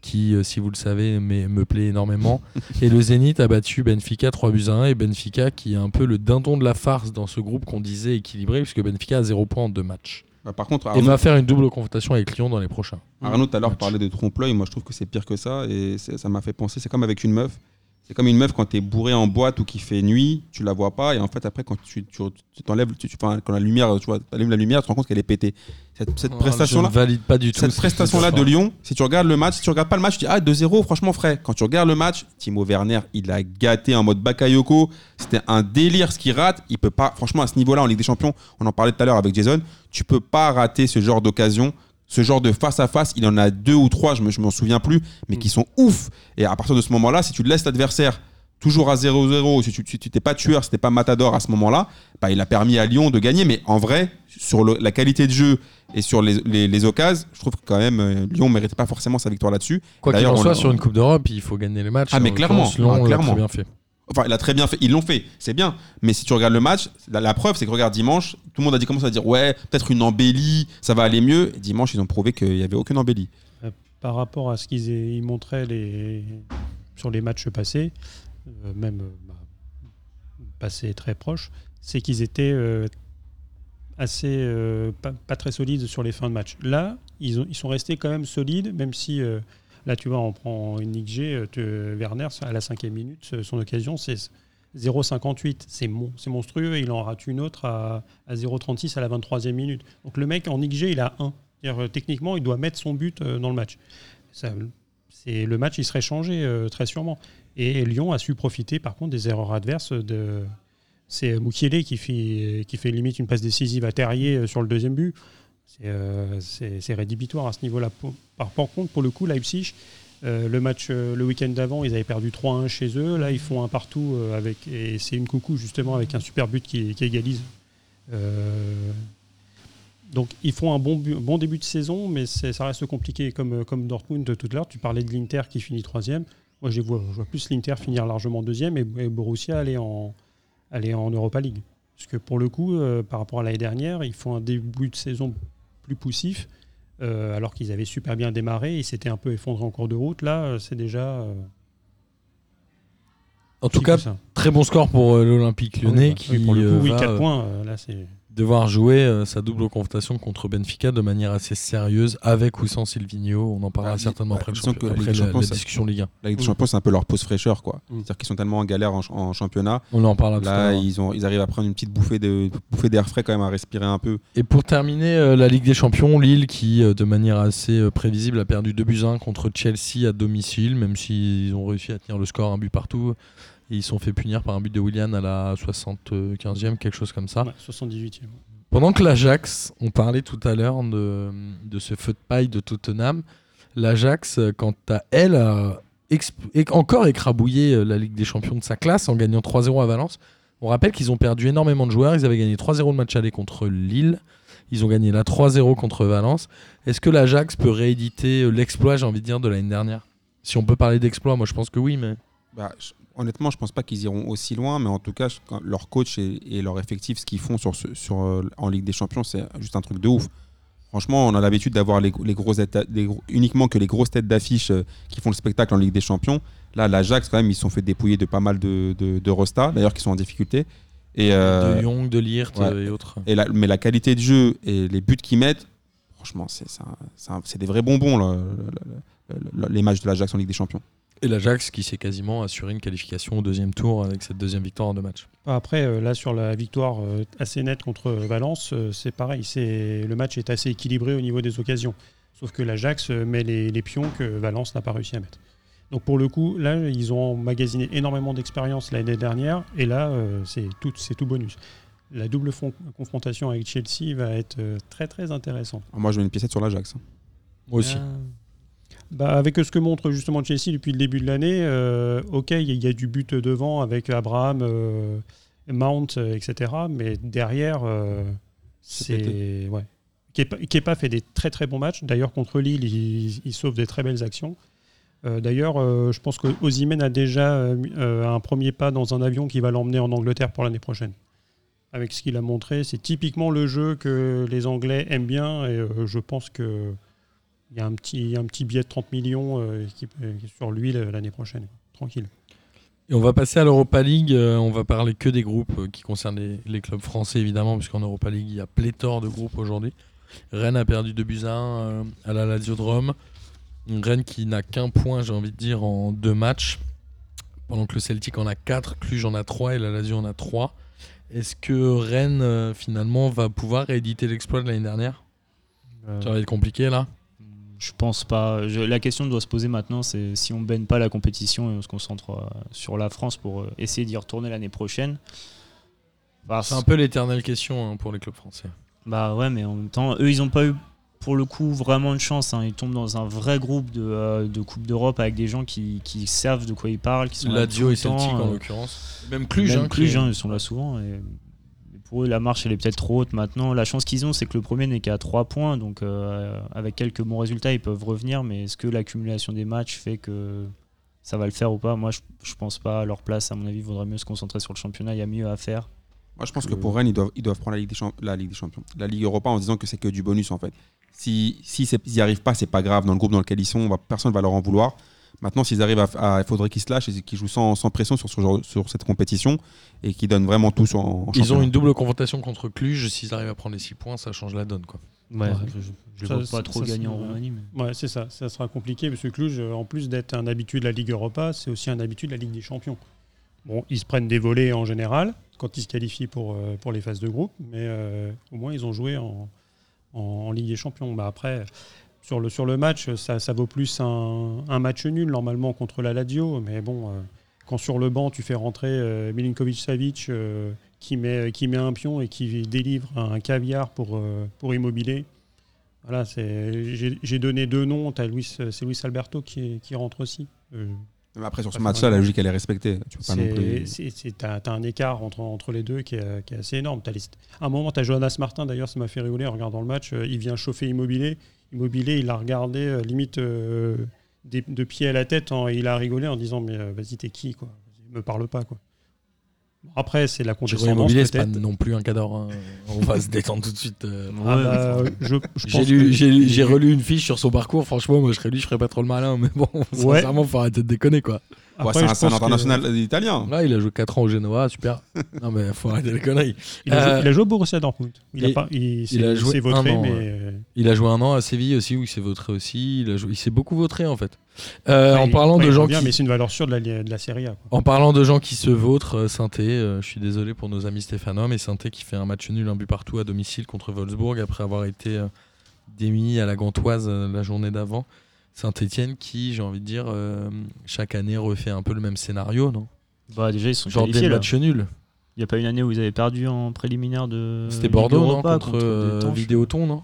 qui, euh, si vous le savez, mais- me plaît énormément. et le Zénith a battu Benfica 3 buts à 1, et Benfica qui est un peu le dindon de la farce dans ce groupe qu'on disait équilibré, puisque Benfica a 0 points en deux matchs. Bah, par contre, Et va faire une double confrontation avec Lyon dans les prochains. Arnaud tout à l'heure parlait de trompe-l'œil. Moi, je trouve que c'est pire que ça. Et ça m'a fait penser. C'est comme avec une meuf. C'est comme une meuf quand t'es bourré en boîte ou qu'il fait nuit, tu la vois pas. Et en fait, après, quand tu tu- tu t'enlèves, tu, tu- enfin, quand la lumière, tu vois, allumes la lumière, tu te rends compte qu'elle est pétée. Cette, cette Oh, prestation-là. Je ne valide pas du tout. Cette prestation-là tu de. Lyon, si tu regardes le match, si tu regardes pas le match, tu dis ah 2-0, franchement frais. Quand tu regardes le match, Timo Werner, il a gâté en mode Bakayoko. C'était un délire ce qu'il rate. Il peut pas, franchement, à ce niveau-là, en Ligue des Champions, on en parlait tout à l'heure avec Jason, tu peux pas rater ce genre d'occasion. Ce genre de face à face, il en a deux ou trois, je je m'en souviens plus, mais qui sont ouf. Et à partir de ce moment-là, si tu laisses l'adversaire toujours à 0-0, si tu si tu t'es pas tueur, si t'es pas matador à ce moment-là, bah, il a permis à Lyon de gagner. Mais en vrai, sur le- la qualité de jeu et sur les, les, les occasions, je trouve que quand même euh, Lyon ne méritait pas forcément sa victoire là-dessus. Quoi qu'il en soit, sur une Coupe d'Europe, il faut gagner les matchs. Ah, mais En clairement. Lyon Ah, l'a clairement. bien fait. Enfin, il a très bien fait. Ils l'ont fait, c'est bien. Mais si tu regardes le match, la, preuve, c'est que regarde dimanche, tout le monde a dit va dire? Ouais, peut-être une embellie, ça va aller mieux. Dimanche, ils ont prouvé qu'il n'y avait aucune embellie. par rapport à ce qu'ils aient- ils montraient sur les matchs passés, euh, même euh, bah, passés très proches, c'est qu'ils étaient euh, assez euh, pas, très solides sur les fins de match. Là, ils, ont, ils sont restés quand même solides, même si euh, là, tu vois, on prend une XG, euh, te- Werner, à la cinquième minute, euh, son occasion, c'est 0,58. C'est mon, c'est monstrueux. Il en rate une autre à, à 0,36 à la 23e minute. Donc le mec en XG, il a 1. C'est-à-dire, euh, techniquement, il doit mettre son but euh, dans le match. Le match, il serait changé euh, très sûrement. Et Lyon a su profiter, par contre, des erreurs adverses. C'est Moukielé qui fait, limite une passe décisive à Terrier euh, sur le deuxième but. C'est, euh, c'est, rédhibitoire à ce niveau-là. Par, par contre, pour le coup, Leipzig, euh, le match euh, le week-end d'avant, ils avaient perdu 3-1 chez eux. Là, ils font un partout avec et c'est une coucou justement avec un super but qui, égalise. Donc ils font un bon, bon début de saison, mais ça reste compliqué comme, comme Dortmund tout à l'heure. Tu parlais de l'Inter qui finit troisième. Moi, je vois, plus l'Inter finir largement deuxième et, et Borussia aller en, aller en Europa League. Parce que pour le coup, par rapport à l'année dernière, ils font un début de saison plus poussif, euh, alors qu'ils avaient super bien démarré. Ils s'étaient un peu effondrés en cours de route. Là, euh, c'est déjà. euh, En tout cas. Très bon score pour l'Olympique lyonnais Oui, qui oui, pour le coup, oui, va, 4 euh, points, là c'est. Devoir jouer euh, sa double confrontation contre Benfica de manière assez sérieuse, avec ou sans Silvino. On en parlera Bah, certainement bah, après, le champion- la après discussion Ligue 1. La Ligue des. Champions, c'est un peu leur pause fraîcheur. quoi. Mm. C'est-à-dire qu'ils sont tellement en galère en, ch- en championnat. On en à Là, l'heure. ils, ont, ils arrivent à prendre une petite bouffée de- bouffée d'air frais quand même, à respirer un peu. Et pour terminer, euh, la Ligue des Champions, Lille qui, euh, de manière assez euh, prévisible, a perdu 2 buts 1 contre Chelsea à domicile, même s'ils ont réussi à tenir le score un but partout. Et ils sont fait punir par un but de Willian à la 75e, quelque chose comme ça. Ouais, 78e. Pendant que l'Ajax, on parlait tout à l'heure de, de ce feu de paille de Tottenham, l'Ajax, quant à elle, a encore écrabouillé euh, la Ligue des Champions de sa classe en gagnant 3-0 à Valence. On rappelle qu'ils ont perdu énormément de joueurs. Ils avaient gagné 3-0 le match aller contre Lille. Ils ont gagné la 3-0 contre Valence. Est-ce que l'Ajax peut rééditer euh, l'exploit, j'ai envie de dire, de l'année dernière? Si on peut parler d'exploit, moi je pense que oui, mais Bah, honnêtement, je pense pas qu'ils iront aussi loin, mais en tout cas, leur coach et, et leur effectif, ce qu'ils font sur, ce- sur, euh, en Ligue des Champions, c'est juste un truc de ouf. Franchement, on a l'habitude d'avoir les, les grosses têtes- les gros- uniquement que les grosses têtes d'affiche euh, qui font le spectacle en Ligue des Champions. Là, l'Ajax, quand même, ils se sont fait dépouiller de pas mal de, de, d'ailleurs, qui sont en difficulté. Et, euh, de Jong, de Lirt ouais. euh, et autres. et la- mais la qualité de jeu et les buts qu'ils mettent, franchement, c'est des vrais bonbons, là, les matchs de l'Ajax en Ligue des Champions. Et l'Ajax qui s'est quasiment assuré une qualification au deuxième tour avec cette deuxième victoire en deux matchs. Après, euh, là, sur la victoire euh, assez nette contre Valence, euh, c'est pareil. C'est Le match est assez équilibré au niveau des occasions. Sauf que l'Ajax met les, les pions que Valence n'a pas réussi à mettre. Donc pour le coup, là, ils ont emmagasiné énormément d'expérience l'année dernière. Et là, euh, c'est tout, c'est tout bonus. La double fon- confrontation avec Chelsea va être euh, très très intéressante. Moi, je mets une piécette sur l'Ajax. Moi aussi. Bah, avec ce que montre justement Chelsea depuis le début de l'année, euh, ok, il y, a- il y a du but devant avec Abraham, euh, Mount, euh, etc. Mais derrière, C'est. Ouais. Kepa, fait des très très bons matchs. D'ailleurs, contre Lille, il, il sauve des très belles actions. Euh, D'ailleurs, euh, je pense que a déjà euh, un premier pas dans un avion qui va l'emmener en Angleterre pour l'année prochaine. Avec ce qu'il a montré, c'est typiquement le jeu que les Anglais aiment bien et je pense que il y a un petit, un petit billet de 30 millions euh, qui, est sur lui le- l'année prochaine. Tranquille. Et on va passer à l'Europa League. euh, on va parler que des groupes euh, qui concernent les, les clubs français, évidemment, puisqu'en Europa League, il y a pléthore de groupes aujourd'hui. Rennes a perdu 2 buts à 1 euh, à la Lazio de Rome. Rennes qui n'a qu'un point, j'ai envie de dire, en deux matchs. Pendant que le Celtic en a 4, Cluj en a 3 et la Lazio en a 3. Est-ce que Rennes, euh, finalement, va pouvoir rééditer l'exploit de l'année dernière? Ça va être compliqué, là Je pense pas. Je- la question doit se poser maintenant, c'est si on baigne pas la compétition et on se concentre euh, sur la France pour euh, essayer d'y retourner l'année prochaine. Bah, C'est un peu l'éternelle question hein, pour les clubs français. Bah ouais, mais en même temps, eux, ils ont pas eu pour le coup vraiment de chance. hein. Ils tombent dans un vrai groupe de, euh, de Coupe d'Europe avec des gens qui, qui savent de quoi ils parlent, qui sont Lazio et Celtic, en l'occurrence. Même Cluj, Même hein, Cluj, qui est- ils sont là souvent. Et pour eux, la marche, elle est peut-être trop haute maintenant. La chance qu'ils ont, c'est que le premier n'est qu'à 3 points. Donc, euh, avec quelques bons résultats, ils peuvent revenir. Mais est-ce que l'accumulation des matchs fait que ça va le faire ou pas? Moi, je, je pense pas. À leur place, à mon avis, il vaudrait mieux se concentrer sur le championnat. Il y a mieux à faire. Moi, je pense que Euh. pour Rennes, ils doivent, ils doivent prendre la Ligue, des la Ligue des Champions. La Ligue Europa en se disant que c'est que du bonus, en fait. Si, s'ils n'y arrivent pas, c'est pas grave. Dans le groupe dans lequel ils sont, on va, personne ne va leur en vouloir. Maintenant, s'ils arrivent à, à- Il faudrait qu'ils se lâchent et qu'ils jouent sans, sans pression sur, ce genre- sur cette compétition et qu'ils donnent vraiment tout en, en Ils ont une double confrontation contre Cluj. S'ils arrivent à prendre les 6 points, ça change la donne. Quoi. Ouais, Ouais. je, Ça, vois pas trop gagner c'est- en Roumanie. mais- Ouais, c'est ça. Ça sera compliqué parce que Cluj, euh, en plus d'être un habitué de la Ligue Europa, c'est aussi un habitué de la Ligue des Champions. Bon, ils se prennent des volets en général quand ils se qualifient pour, euh, pour les phases de groupe, mais euh, au moins ils ont joué en, en, en Ligue des Champions. Bah, après, sur le, sur le match, ça, ça vaut plus un, un match nul normalement contre la Lazio, mais bon, euh, quand sur le banc tu fais rentrer euh, Milinkovic-Savic euh, qui, met, qui met un pion et qui délivre un caviar pour, pour Immobilier. Voilà, c'est- j'ai donné deux noms. C'est Luis Alberto qui, qui rentre aussi. Mais après, sur ce match-là, la logique, elle est respectée. Tu peux pas non plus... T'as t'as un écart entre, entre les deux qui est, qui est assez énorme. Les- à un moment, tu as Jonas Martin, d'ailleurs, ça m'a fait rigoler en regardant le match. il vient chauffer Immobilier. Immobilier, il a regardé euh, limite euh, des- de pied à la tête. en- il a rigolé en disant Mais euh, vas-y, t'es qui quoi? Me parle pas. quoi. Après, c'est la condescendance Immobilier, c'est pas non plus un cadre. hein. On va se détendre tout de suite. euh. Ah bah, je, je J'ai pense lu- que- j'ai j'ai relu une fiche sur son parcours. Franchement, moi, je serais lui, je ferais pas trop le malin. Mais bon, Ouais. sincèrement, faut arrêter de déconner, quoi. Ouais, Après, c'est un, un que- international italien. Là, il a joué 4 ans au Genoa, super. non, mais faut arrêter les conneries. Il a, joué, Euh, il a joué au Borussia Dortmund. Il a, pas, il, il a joué s'est vautré, un an, mais ouais. euh, Il a joué un an à Séville aussi, où il s'est vautré aussi. Il, a joué- il s'est beaucoup vautré, en fait. Euh, en parlant ouais, de gens revient, qui. mais c'est une valeur sûre de la, de la Serie A. quoi. En parlant de gens qui se vautrent, euh, Sainté, euh, je suis désolé pour nos amis stéphanois, mais Sainté qui fait un match nul, un but partout à domicile contre Wolfsburg après avoir été euh, démis à la Gantoise euh, la journée d'avant. Saint-Etienne qui, j'ai envie de dire, euh, chaque année refait un peu le même scénario, non? Bah, déjà, ils sont Genre qualifiés. des là. matchs nuls. Il n'y a pas une année où ils avaient perdu en préliminaire de. C'était Ligue Bordeaux, non? Europa Contre, des euh. Vidéoton, non?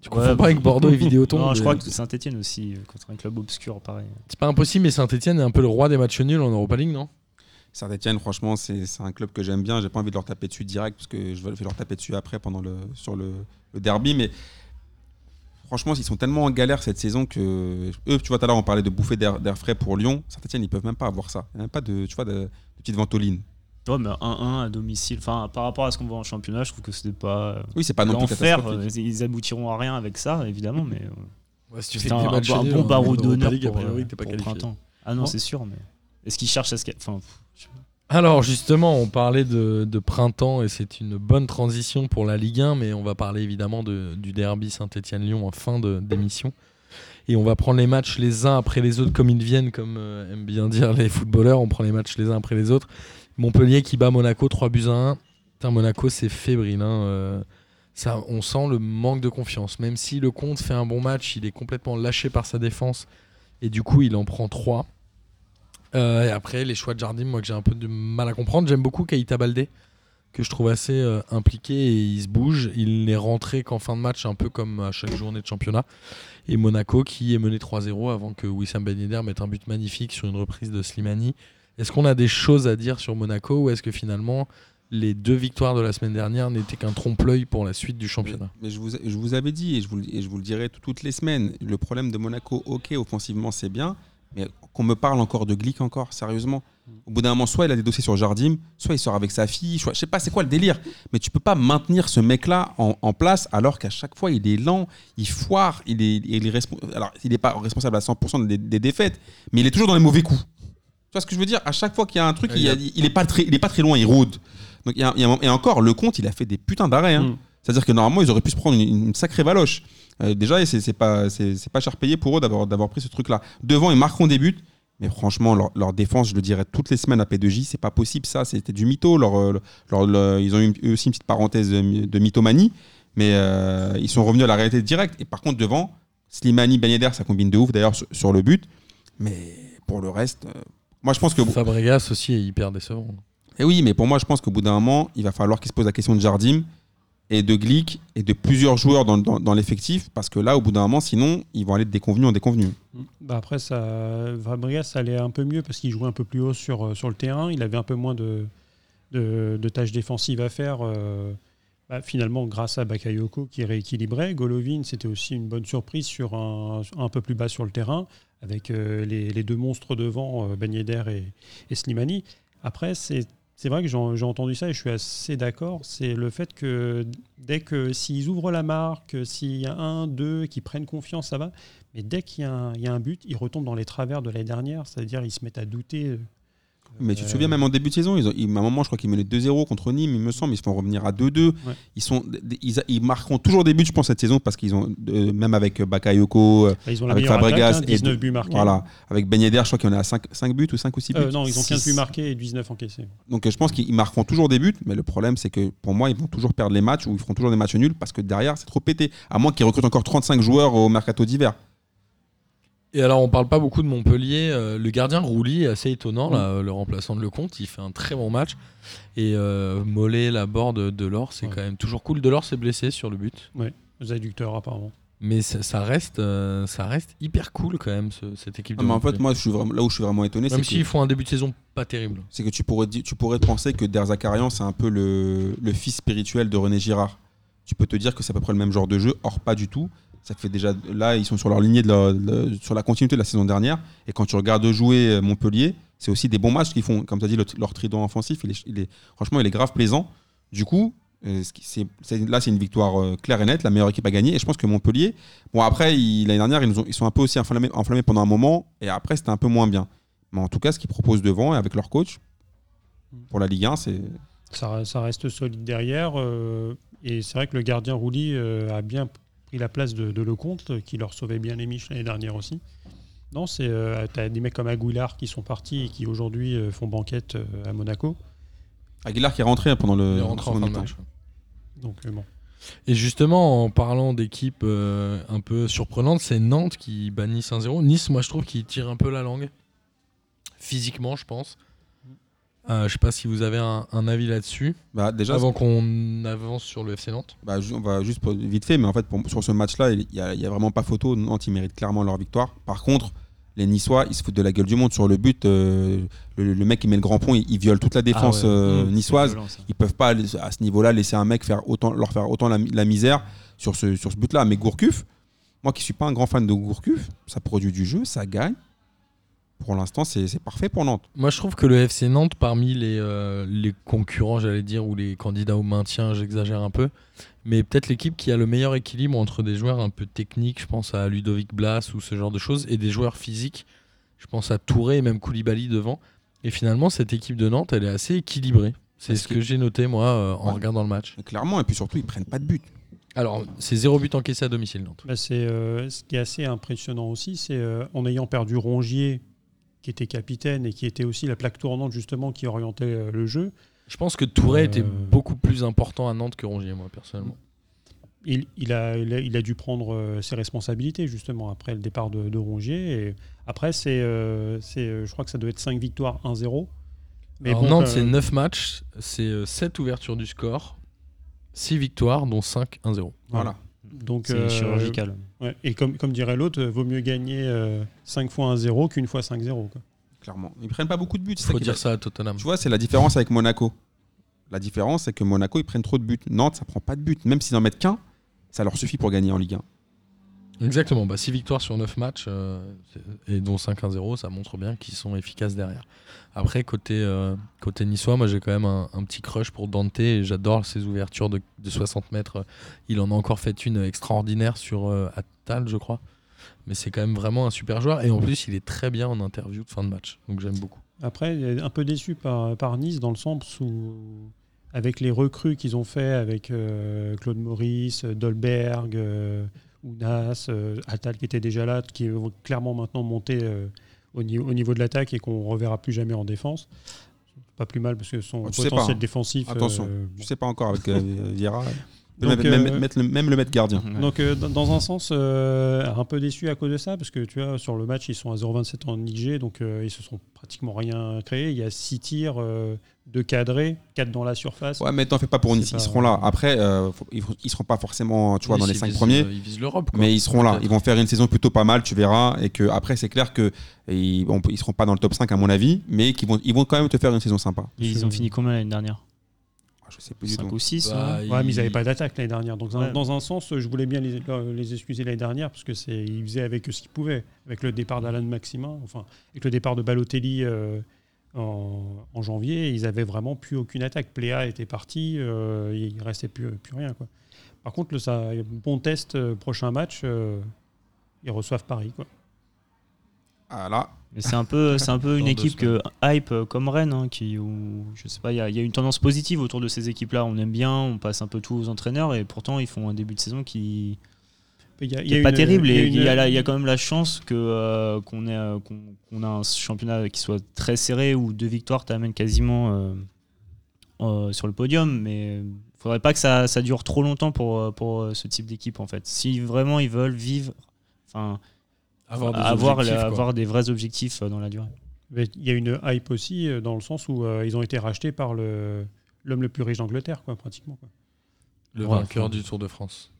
Tu Ouais, confonds pas avec Bordeaux et Vidéoton Non, je crois que Saint-Etienne aussi, euh, contre un club obscur, pareil. C'est pas impossible, mais Saint-Etienne est un peu le roi des matchs nuls en Europa League, non? Saint-Etienne, franchement, c'est un club que j'aime bien. J'ai pas envie de leur taper dessus direct parce que je vais vais leur taper dessus après pendant le, sur le, le derby. Mais franchement, ils sont tellement en galère cette saison que eux, tu vois, tout à l'heure, on parlait de bouffer d'air d'air frais pour Lyon. Saint-Etienne, ils peuvent même pas avoir ça. Il n'y a même pas de, tu vois, de, de petite ventoline. Ouais, mais 1-1 à domicile. Enfin, par rapport à ce qu'on voit en championnat, je trouve que c'était pas. Oui, c'est pas non plus euh, ils aboutiront à rien avec ça, évidemment, mais euh, ouais, Si tu c'est un, un- un bon barreau d'honneur pour, euh, t'es pas pour printemps. Ah non, Non. c'est sûr, mais est-ce qu'ils cherchent à se. Enfin, pff, je- Alors justement, on parlait de, printemps et c'est une bonne transition pour la Ligue 1, mais on va parler évidemment de- du derby Saint-Etienne-Lyon en fin d'émission. Et on va prendre les matchs les uns après les autres comme ils viennent, comme euh, aiment bien dire les footballeurs. On prend les matchs les uns après les autres. Montpellier qui bat Monaco 3 buts à 1. Putain, Monaco c'est fébrile. hein, euh, on sent le manque de confiance. Même si le compte fait un bon match, il est complètement lâché par sa défense. Et du coup, il en prend 3. Euh, et après, les choix de Jardim, moi que j'ai un peu de mal à comprendre. J'aime beaucoup Keita Baldé, que je trouve assez euh, impliqué et il se bouge. Il n'est rentré qu'en fin de match, un peu comme à chaque journée de championnat. Et Monaco qui est mené 3-0 avant que Wissam Ben Yedder mette un but magnifique sur une reprise de Slimani. Est-ce qu'on a des choses à dire sur Monaco ou est-ce que finalement les deux victoires de la semaine dernière n'étaient qu'un trompe-l'œil pour la suite du championnat? Mais je vous, je vous avais dit, et je vous, le- et je vous le dirai tout- toutes les semaines, le problème de Monaco, ok, offensivement c'est bien, mais qu'on me parle encore de Glick encore, sérieusement. Au bout d'un moment, soit il a des dossiers sur Jardim, soit il sort avec sa fille, soit, je sais pas c'est quoi le délire, mais tu peux pas maintenir ce mec-là en, en place alors qu'à chaque fois il est lent, il foire, il est, il est respo- alors il n'est pas responsable à 100% des, des défaites, mais il est toujours dans les mauvais coups. Tu vois ce que je veux dire? À chaque fois qu'il y a un truc, il, a- il est pas très, il est pas très loin, il rôde. Donc il y a- il y a un- et encore, le compte, il a fait des putains d'arrêts. hein. Mm. C'est-à-dire que normalement, ils auraient pu se prendre une, une sacrée valoche. Euh, déjà, et c'est pas, cher payé pour eux d'avoir pris ce truc-là. Devant, ils marqueront des buts. Mais franchement, leur, leur défense, je le dirais toutes les semaines à P2J, c'est pas possible ça. C'était du mytho. Leur, euh, leur- leur- ils ont eu eux aussi une petite parenthèse de, my- de mythomanie. Mais euh, ils sont revenus à la réalité directe. Et par contre, devant, Slimani, Ben Yedder, ça combine de ouf d'ailleurs sur, sur le but. Mais pour le reste, euh, moi je pense que. Fabregas aussi est hyper décevant. Eh oui, mais pour moi, je pense qu'au bout d'un moment, il va falloir qu'il se pose la question de Jardim et de Glick et de plusieurs joueurs dans, dans- l'effectif, parce que là, au bout d'un moment, sinon, ils vont aller de déconvenus en déconvenus. Bah après, ça, Fabregas, allait un peu mieux parce qu'il jouait un peu plus haut sur, euh, sur le terrain. Il avait un peu moins de, de, tâches défensives à faire. euh, bah, finalement, grâce à Bakayoko qui rééquilibrait. Golovin, c'était aussi une bonne surprise sur un, un peu plus bas sur le terrain, avec euh, les, les deux monstres devant, euh, Ben et, et Slimani. Après, c'est. C'est vrai que j'ai entendu ça et je suis assez d'accord. C'est le fait que dès que s'ils ouvrent la marque, s'il y a un, deux qui prennent confiance, ça va. Mais dès qu'il y, a un- but, ils retombent dans les travers de l'année dernière, c'est-à-dire ils se mettent à douter. Euh, Mais tu te Euh, souviens, même en début de saison, ils ont, ils- à un moment, je crois qu'ils menaient 2-0 contre Nîmes, il me semble, ils se font revenir à 2-2. Ouais. Ils, sont, ils, ils marqueront toujours des buts, je pense, cette saison, parce qu'ils ont, euh, même avec Bakayoko, euh, Ils ont la Avec Fabregas attaque, hein, et 19 buts marqués. voilà, avec Ben Yedder, je crois qu'il y en a 5, buts ou 5 ou 6 buts. Euh, non, ils ont 15 Six. buts marqués et 19 encaissés. Donc euh, je pense qu'ils marqueront toujours des buts, mais le problème c'est que pour moi ils vont toujours perdre les matchs ou ils feront toujours des matchs nuls parce que derrière c'est trop pété. À moins qu'ils recrutent encore 35 joueurs au mercato d'hiver. Et alors, on parle pas beaucoup de Montpellier. euh, le gardien Rouli est assez étonnant, là, euh, le remplaçant de Lecomte. Il fait un très bon match. Et euh, Mollet, la borde de l'or, c'est Ouais. quand même toujours cool. Delors s'est blessé sur le but. Les adducteurs, apparemment. Mais ça, ça reste, euh, ça reste hyper cool quand même, ce- cette équipe de Ah, mais en Montpellier. fait moi je suis vraiment, là où je suis vraiment étonné c'est Même s'ils font un début de saison pas terrible. c'est que tu, pourrais, di- tu pourrais penser que Der Zakarian c'est un peu le, le fils spirituel de René Girard. Tu peux te dire que c'est à peu près le même genre de jeu, or pas du tout. Ça fait déjà là ils sont sur leur lignée la, sur la continuité de la saison dernière et quand tu regardes jouer euh, Montpellier, c'est aussi des bons matchs qu'ils font. Comme tu as dit, le- leur trident offensif, il est, franchement, il est grave plaisant. Du coup, euh, là, c'est une victoire euh, claire et nette. La meilleure équipe a gagné. Et je pense que Montpellier, bon, après, l'année dernière, ils, ont- sont un peu aussi enflammés, pendant un moment. Et après, c'était un peu moins bien. Mais en tout cas, ce qu'ils proposent devant et avec leur coach, pour la Ligue 1, c'est. Ça, reste solide derrière. et c'est vrai que le gardien Rouli a bien pris la place de, de Lecomte, euh, qui leur sauvait bien les miches l'année dernière aussi. Non, c'est euh, t'as des mecs comme Aguilar qui sont partis et qui aujourd'hui euh, font banquette euh, à Monaco. Aguilar qui est rentré pendant le. Il est rentré en second fin de mi-temps. match. Donc euh, bon. Et justement, en parlant d'équipes euh, un peu surprenantes, c'est Nantes qui bat Nice 1-0. Nice, moi, je trouve qu'il tire un peu la langue. Physiquement, je pense. Euh, je sais pas si vous avez un, un avis là-dessus. Bah, déjà, Avant qu'on avance sur le FC Nantes. Bah, on va juste pour- vite fait, mais en fait, pour- sur ce match-là, il n'y a, il y a vraiment pas photo. Nantes, ils méritent clairement leur victoire. Par contre, les Niçois, ils se foutent de la gueule du monde sur le but. euh, le, le mec qui met le grand pont, il, il viole toute la défense Ah ouais. euh, Mmh, niçoise. violent. Ils peuvent pas, à ce niveau-là, laisser un mec faire autant, leur faire autant la, la misère sur ce, sur ce but-là. Mais Gourcuff, moi qui suis pas un grand fan de Gourcuff, ça produit du jeu, ça gagne. Pour l'instant, c'est parfait pour Nantes. Moi, je trouve que le FC Nantes, parmi les, euh, les concurrents, j'allais dire, ou les candidats au maintien, j'exagère un peu, mais peut-être l'équipe qui a le meilleur équilibre entre des joueurs un peu techniques, je pense à Ludovic Blas ou ce genre de choses, et des joueurs physiques, je pense à Touré et même Koulibaly devant. Et finalement, cette équipe de Nantes, elle est assez équilibrée. C'est ce que- que j'ai noté, moi, euh, en Ouais. regardant le match. Clairement, et puis surtout, ils prennent pas de but. Alors, c'est zéro but encaissé à domicile, Nantes. Bah, c'est, euh, ce qui est assez impressionnant aussi, c'est euh, en ayant perdu Rongier, qui était capitaine et qui était aussi la plaque tournante justement qui orientait euh, le jeu, Je pense que Touré Euh, était beaucoup plus important à Nantes que Rongier, moi, personnellement. il, il a, il, a, il a dû prendre euh, ses responsabilités justement après le départ de, de Rongier. Et après, c'est, euh, c'est, je crois que ça doit être 5 victoires, 1-0. Mais Alors, bon, Nantes, euh, c'est 9 matchs, c'est 7 ouvertures du score, 6 victoires, dont 5 1-0. Voilà. donc, C'est euh, chirurgical. Ouais, et comme, comme dirait l'autre, vaut mieux gagner 5 fois 1-0 qu'une fois 5-0. quoi. Clairement. Ils prennent pas beaucoup de buts. Il faut dire ça à Tottenham. Tu vois, c'est la différence avec Monaco. La différence, c'est que Monaco, ils prennent trop de buts. Nantes, ça prend pas de buts. Même s'ils en mettent qu'un, ça leur suffit pour gagner en Ligue 1. Exactement, bah, 6 victoires sur 9 matchs, euh, et dont 5-1-0, ça montre bien qu'ils sont efficaces derrière. Après, côté, euh, côté niçois, moi j'ai quand même un, petit crush pour Dante, et j'adore ses ouvertures de, de 60 mètres. Il en a encore fait une extraordinaire sur euh, Attal, je crois. Mais c'est quand même vraiment un super joueur, et en plus, il est très bien en interview de fin de match, donc j'aime beaucoup. Après, un peu déçu par, par Nice dans le sens où, avec les recrues qu'ils ont fait avec euh, Claude Maurice, Dolberg, euh, Ounas, euh, Attal qui était déjà là, qui vont clairement maintenant monter euh, au, niveau, au niveau de l'attaque et qu'on reverra plus jamais en défense. Pas plus mal parce que son tu potentiel pas, hein. défensif. Attention. euh, Je sais pas encore avec Vieira. Donc, même, euh, mettre le, même le mettre gardien. Donc euh, dans- un sens, euh, un peu déçu à cause de ça, parce que tu vois, sur le match, ils sont à 0,27 en IG, donc euh, ils se sont pratiquement rien créé. Il y a 6 tirs, 2 cadrés, 4 dans la surface. Ouais, mais t'en fais pas pour Nice. pas- Ils seront là. Après, euh, faut- ils, ils seront pas forcément tu vois, dans les ils 5 visent, premiers. Ils visent l'Europe. Mais ils seront là. Ils vont faire une saison plutôt pas mal, tu verras. Et que après, c'est clair que ils, seront pas dans le top 5 à mon avis, mais qu'ils vont, ils vont quand même te faire une saison sympa. Et ils ont fini combien l'année dernière? Je sais plus du 5 tout. ou 6 Bah, Ouais, mais ils il- n'avaient pas d'attaque l'année dernière. Donc, dans- Ouais. dans un sens, je voulais bien les, les excuser l'année dernière parce que c'est ils faisaient avec ce qu'ils pouvaient. Avec le départ d'Alan Maximin, enfin, avec le départ de Balotelli euh, en, en janvier, ils avaient vraiment plus aucune attaque. Pléa était parti, euh, il restait plus, plus rien. Quoi. Par contre, le, ça, bon test, euh, prochain match, euh, ils reçoivent Paris. Quoi. Mais c'est un peu, c'est un peu une équipe que hype euh, comme Rennes, hein, qui, où, je sais pas, il y, a- il y a une tendance positive autour de ces équipes-là. On aime bien, on passe un peu tout aux entraîneurs, et pourtant ils font un début de saison qui, Il y a, il qui y a est pas une- terrible. il y a Et il y, a une- là- il y a quand même la chance que euh, qu'on ait, euh, qu'on qu'on a un championnat qui soit très serré où deux victoires t'amènent quasiment euh, euh, sur le podium. Mais faudrait pas que ça, ça dure trop longtemps pour, pour ce type d'équipe en fait. Si vraiment ils veulent vivre, enfin Avoir des avoir, la- des vrais objectifs euh, dans la durée. Mais Il y a une hype aussi euh, dans le sens où euh, ils ont été rachetés par le l'homme le plus riche d'Angleterre, quoi, pratiquement. Quoi. Le Ouais, vainqueur enfin. du Tour de France.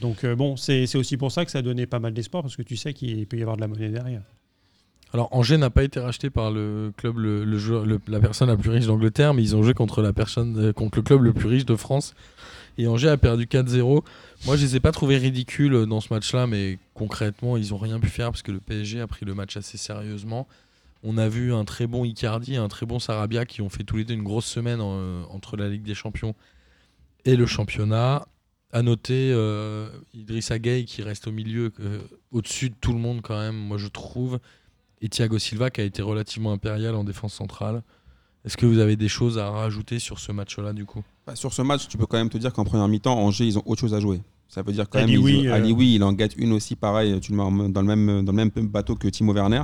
Donc euh, bon, c'est c'est aussi pour ça que ça a donné pas mal d'espoir parce que tu sais qu'il peut y avoir de la monnaie derrière. Alors Angers n'a pas été racheté par le club, le, le joueur- le- la personne la plus riche d'Angleterre, mais ils ont joué contre la personne, euh, contre le club le plus riche de France. Et Angers a perdu 4-0. Moi, je les ai pas trouvés ridicules euh, dans ce match-là, mais concrètement, ils ont rien pu faire parce que le PSG a pris le match assez sérieusement. On a vu un très bon Icardi et un très bon Sarabia qui ont fait tous les deux une grosse semaine en- entre la Ligue des Champions et le championnat. À noter euh, Idrissa qui reste au milieu, euh, au-dessus de tout le monde quand même, moi je trouve. Et Thiago Silva qui a été relativement impérial en défense centrale. Est-ce que vous avez des choses à rajouter sur ce match-là du coup? Bah, sur ce match, tu peux quand même te dire qu'en première mi-temps, Angers, ils ont autre chose à jouer. Ça veut dire quand même. Alioui, ils- euh, il en gâte une aussi, pareil. Tu le mets dans le même, dans le même bateau que Timo Werner.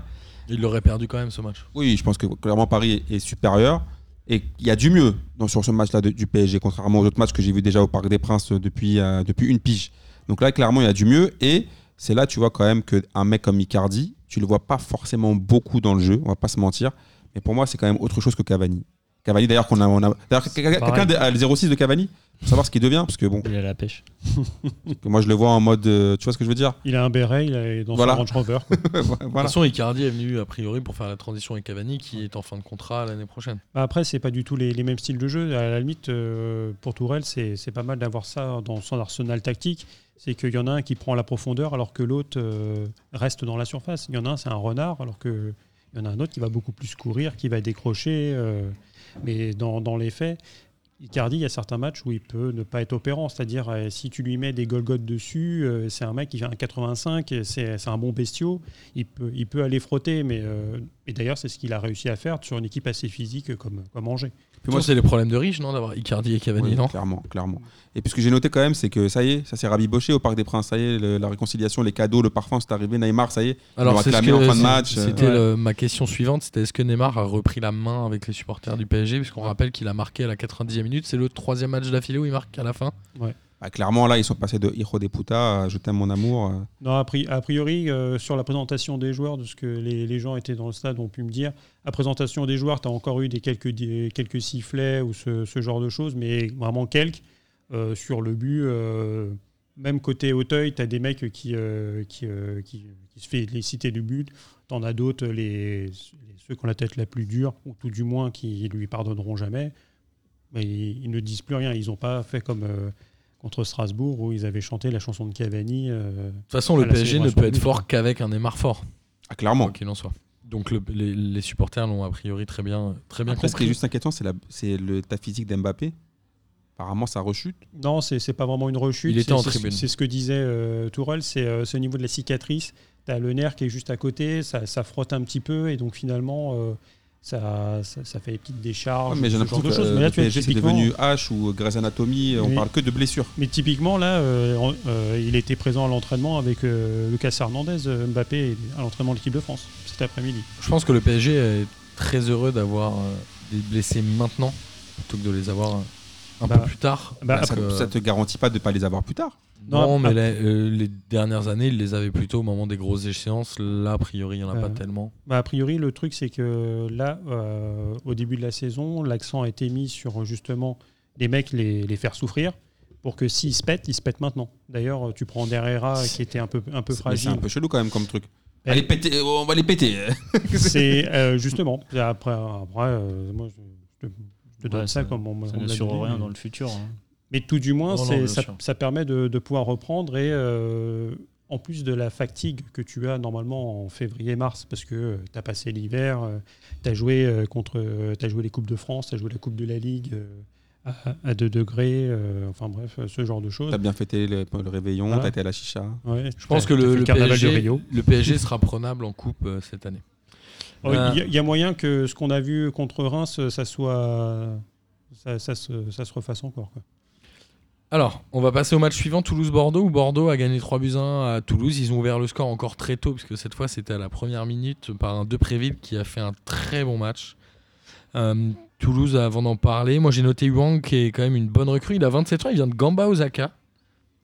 Il l'aurait perdu quand même ce match. Oui, je pense que clairement Paris est, est supérieur. Et il y a du mieux dans, sur ce match-là du PSG, contrairement aux autres matchs que j'ai vus déjà au Parc des Princes euh, depuis, euh, depuis une pige. Donc là, clairement, il y a du mieux. Et c'est là, tu vois quand même qu'un mec comme Icardi, tu le vois pas forcément beaucoup dans le jeu, on va pas se mentir. Mais pour moi, c'est quand même autre chose que Cavani. Cavani, d'ailleurs, qu'on a. On a d'ailleurs, quelqu'un a le 06 de Cavani Pour savoir ce qu'il devient Parce que bon, Il a la pêche. que moi, je le vois en mode. euh, tu vois ce que je veux dire? Il a un béret, il est dans Voilà. son Range Rover. quoi. De toute Voilà. façon, Icardi est venu a priori pour faire la transition avec Cavani qui est en fin de contrat l'année prochaine. Bah après, c'est pas du tout les, les mêmes styles de jeu. À la limite, euh, pour Tourelle, c'est c'est pas mal d'avoir ça dans son arsenal tactique. C'est qu'il y en a un qui prend la profondeur alors que l'autre euh, reste dans la surface. Il y en a un, c'est un renard, alors que il y en a un autre qui va beaucoup plus courir, qui va décrocher. euh, mais dans, les faits, Icardi, il y a certains matchs où il peut ne pas être opérant. C'est-à-dire, euh, si tu lui mets des Golgotes dessus, euh, c'est un mec qui fait un 85, et c'est un bon bestiau. Il peut, il peut aller frotter, mais euh, et d'ailleurs, c'est ce qu'il a réussi à faire sur une équipe assez physique comme, comme Angers. Puis Moi, c'est les problèmes de riches, non D'avoir Icardi et Cavani, Oui, non Clairement, clairement. Et puis ce que j'ai noté quand même, c'est que ça y est, ça s'est rabiboché au Parc des Princes. Ça y est, le- la réconciliation, les cadeaux, le parfum, c'est arrivé. Neymar, ça y est. Alors, l'ont c'est ce acclamé que- en fin de match. C'était Ouais. le- ma question suivante c'était est-ce que Neymar a repris la main avec les supporters du PSG Puisqu'on rappelle qu'il a marqué à la 90e minute. C'est le troisième match d'affilée où il marque à la fin. Bah, clairement, là, ils sont passés de Hijo de puta à Je t'aime mon amour. euh. Non, a, pri- a priori, euh, sur la présentation des joueurs, de ce que les, gens étaient dans le stade ont pu me dire, la présentation des joueurs, tu as encore eu des quelques, quelques sifflets ou ce, ce genre de choses, mais vraiment quelques. Euh, sur le but, même côté Auteuil, tu as des mecs qui, qui, qui, se fait les cités du but. Tu en as d'autres, les, ceux qui ont la tête la plus dure, ou tout du moins qui lui pardonneront jamais. Mais ils, ils ne disent plus rien. Ils n'ont pas fait comme contre Strasbourg où ils avaient chanté la chanson de Cavani. euh, De toute façon, le PSG ne peut être fort qu'avec un Neymar fort, Ah, clairement. quoi qu'il en soit. Donc le- les, les supporters l'ont a priori très bien, très bien Après, ce qui est compris. juste inquiétant, c'est ta physique d'Mbappé. Apparemment, ça rechute. Non, c'est pas vraiment une rechute. Il était C'est- en tribune. C'est ce que disait euh, Tourelle, c'est euh, au niveau de la cicatrice. Tu as le nerf qui est juste à côté, ça, ça frotte un petit peu, et donc finalement, euh, ça, ça, ça fait des petites décharges. Ouais, mais j'ai ce genre l'impression de que choses. euh, Mais là, le tu vois, PSG, c'est typiquement- devenu H ou Grey's Anatomy. On Oui. parle que de blessures. Mais typiquement, là, euh, euh, il était présent à l'entraînement avec euh, Lucas Hernandez, euh, Mbappé, à l'entraînement de l'équipe de France cet après-midi. Je pense que le PSG est très heureux d'avoir euh, des blessés maintenant plutôt que de les avoir euh, un Bah, peu plus tard. bah, Parce ça, que- ça te garantit pas de pas les avoir plus tard. Non, Non, mais les, euh, les dernières années, il les avait plutôt au moment des grosses échéances. Là, a priori, il n'y en a Euh, pas tellement. Bah, a priori, le truc, c'est que là, euh, au début de la saison, l'accent a été mis sur justement les mecs les, les faire souffrir pour que s'ils se pètent, ils se pètent maintenant. D'ailleurs, tu prends Herrera qui était un peu, un peu Mais C'est fragile. un peu chelou quand même comme truc. Elle- Allez, péter, on va les péter. C'est euh, justement. Après, après euh, moi, je, je te, donne Ouais, ça, ça- comme on, Ça on dit, rien dans le futur. hein. Mais tout du moins, Non, non, c'est- bien ça, permet de, de pouvoir reprendre et euh, en plus de la fatigue que tu as normalement en février-mars, parce que tu as passé l'hiver, tu as joué euh, contre, euh, t'as joué les Coupes de France, tu as joué la Coupe de la Ligue euh, à, à 2 degrés, euh, enfin bref, ce genre de choses. T'as bien fêté le, le réveillon, Voilà. t'as été à la chicha. Ouais, Je pense que le, PSG, Rio. le PSG sera prenable en coupe euh, cette année. Euh, Il y, a- il y a moyen que ce qu'on a vu contre Reims, ça soit. Ça, ça se, ça se refasse encore. Quoi. Alors, on va passer au match suivant, Toulouse-Bordeaux, où Bordeaux a gagné 3 buts 1 à Toulouse. Ils ont ouvert le score encore très tôt, puisque cette fois c'était à la première minute par un Depréville qui a fait un très bon match. Euh, Toulouse, avant d'en parler, moi j'ai noté Wang qui est quand même une bonne recrue. Il a 27 ans, il vient de Gamba Osaka.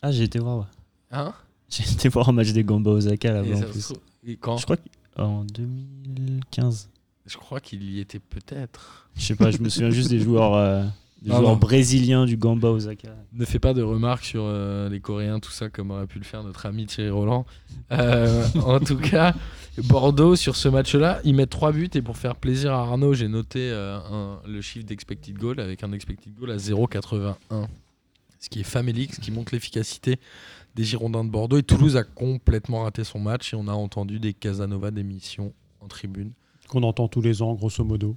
Ah, j'ai été voir. ouais. Hein? J'ai été voir un match des Gamba Osaka là-bas en plus. trouve- et quand? Je crois qu'en 2015. Je crois qu'il y était peut-être. Je sais pas, je me souviens juste des joueurs, euh, des Ah joueurs non. brésiliens du Gamba Osaka. Ne fais pas de remarques sur euh, les Coréens, tout ça, comme aurait pu le faire notre ami Thierry Roland. Euh, en tout cas, Bordeaux, sur ce match-là, ils mettent 3 buts. Et pour faire plaisir à Arnaud, j'ai noté euh, un- le chiffre d'expected goal avec un expected goal à 0,81. Ce qui est famélique, ce qui montre l'efficacité des Girondins de Bordeaux. Et Toulouse a complètement raté son match. Et on a entendu des Casanova d'émission en tribune. Qu'on entend tous les ans, grosso modo.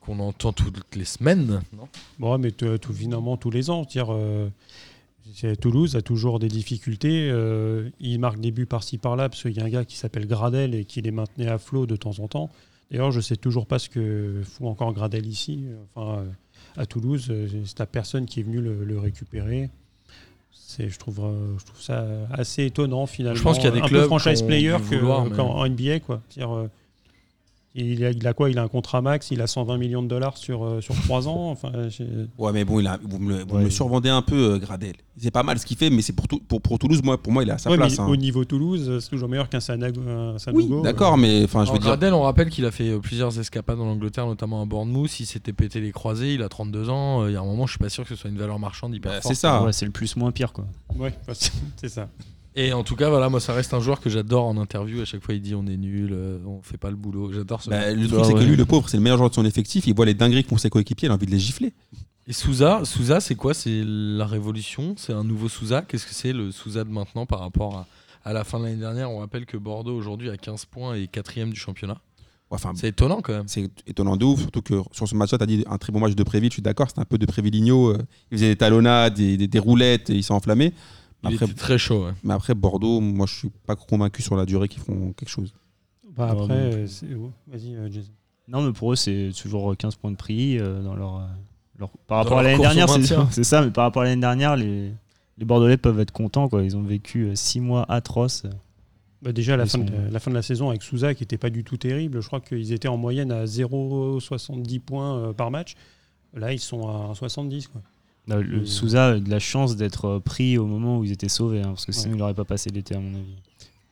Qu'on entend toutes les semaines, non? Bon, mais tout, finalement, tous les ans. Dire, euh, Toulouse a toujours des difficultés. euh, il marque des buts par-ci par-là, parce qu'il y a un gars qui s'appelle Gradel et qui les maintenait à flot de temps en temps. D'ailleurs, je sais toujours pas ce que fout encore Gradel ici. Enfin, à Toulouse, euh, c'est la personne qui est venue le, le récupérer. C'est, je, trouve, je trouve ça assez étonnant finalement. Je pense qu'il y a des un clubs franchise player que, vouloir, mais- qu'en- en NBA. Quoi. C'est-à-dire, il, a, il a quoi? Il a un contrat max, il a 120 millions de dollars sur, euh, sur 3 ans. Enfin, Ouais, mais bon, il a, vous me, le- vous Ouais. me le survendez un peu, euh, Gradel. C'est pas mal ce qu'il fait, mais c'est pour, tout- pour, pour Toulouse, moi, pour moi, il est à sa Ouais, mais place. hein. Au niveau Toulouse, c'est toujours meilleur qu'un Sanogo. un Oui, d'accord, euh. mais enfin, je veux dire. Gradel, on rappelle qu'il a fait euh, plusieurs escapades en Angleterre, notamment à Bournemouth. Il s'était pété les croisés, il a 32 ans. Euh, Il y a un moment, je suis pas sûr que ce soit une valeur marchande hyper Bah, forte. c'est ça. Ouais, c'est le plus moins pire quoi. Ouais, c'est ça. Et en tout cas, voilà, moi, ça reste un joueur que j'adore en interview. À chaque fois, il dit on est nul, euh, on fait pas le boulot. J'adore ce Bah, le truc, c'est que lui, le pauvre, c'est le meilleur joueur de son effectif. Il voit les dingueries que font ses coéquipiers, il a envie de les gifler. Et Souza, Souza, c'est quoi? C'est la révolution? C'est un nouveau Souza? Qu'est-ce que c'est le Souza de maintenant par rapport à, à la fin de l'année dernière? On rappelle que Bordeaux aujourd'hui a 15 points et quatrième du championnat. Enfin, C'est étonnant quand même. c'est étonnant de ouf, surtout que sur ce match-là, tu as dit un très bon match de Préville, je suis d'accord, c'était un peu de Préviligno, euh, il faisait des talonnades, des, des, des roulettes, et il s'est enflammé. Il Après, était très chaud. ouais. mais après, Bordeaux, moi, je suis pas convaincu sur la durée qu'ils feront quelque chose. Bah, Ah, après, bon. vas-y, euh, Jason. Non, mais pour eux, c'est toujours 15 points de prix euh, dans leur, euh, leur- par Dans rapport à l'année dernière. C'est ça, mais par rapport à l'année dernière, les, les Bordelais peuvent être contents. Quoi. Ils ont vécu 6 mois atroces. Bah, déjà, la fin, de, la fin de la saison avec Souza, qui n'était pas du tout terrible, je crois qu'ils étaient en moyenne à 0,70 points par match. Là, ils sont à 70. Quoi. Le Et- Souza a eu de la chance d'être euh, pris au moment où ils étaient sauvés, hein, parce que sinon Ouais. il n'aurait pas passé l'été, à mon avis.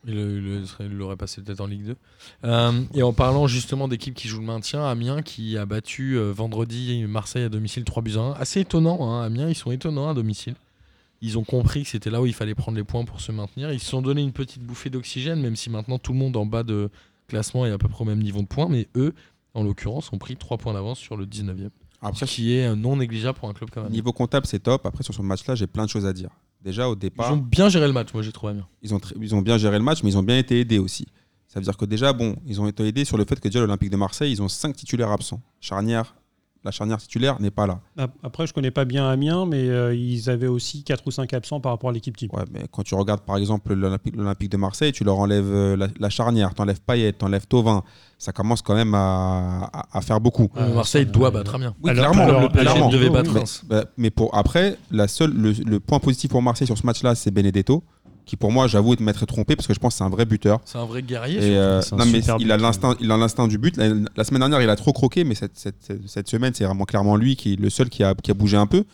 Il l'aurait passé peut-être en Ligue 2. Euh, et en parlant justement d'équipes qui jouent le maintien, Amiens qui a battu euh, vendredi Marseille à domicile 3 buts à 1. Assez étonnant, hein, Amiens, ils sont étonnants à domicile. Ils ont compris que c'était là où il fallait prendre les points pour se maintenir. Ils se sont donné une petite bouffée d'oxygène, même si maintenant tout le monde en bas de classement est à peu près au même niveau de points. Mais eux, en l'occurrence, ont pris 3 points d'avance sur le 19e. Après, Ce qui est euh, non négligeable pour un club comme Amiens. niveau comptable, c'est top. Après, sur ce match-là, j'ai plein de choses à dire. Déjà, au Ils départ, ont bien géré le match, moi j'ai trouvé Amiens. ils ont, ils ont bien géré le match, mais ils ont bien été aidés aussi. Ça veut dire que déjà, bon, ils ont été aidés sur le fait que déjà l'Olympique de Marseille, ils ont cinq titulaires absents. Charnière, la charnière titulaire n'est pas là. Ap- Après, je connais pas bien Amiens, mais euh, ils avaient aussi 4 ou 5 absents par rapport à l'équipe type. Ouais, mais quand tu regardes par exemple l'Olympique de Marseille, tu leur enlèves euh, la, la charnière, t'enlèves Payet, t'enlèves Tovin, ça commence quand même à, à- à faire beaucoup. Marseille doit euh, battre Amiens. Oui, Alors- clairement, alors- le PSG clairement. devait battre Reims. bah, mais pour après, la seule, le, le point positif pour Marseille sur ce match-là, c'est Benedetto, qui pour moi, j'avoue, m'être trompé parce que je pense que c'est un vrai buteur. C'est un vrai guerrier. Et, euh, non, mais il a but, l'instinct, il a l'instinct du but. La, la semaine dernière, il a trop croqué, mais cette, cette, cette- cette semaine, c'est vraiment clairement lui qui est le seul qui a, qui a bougé un peu.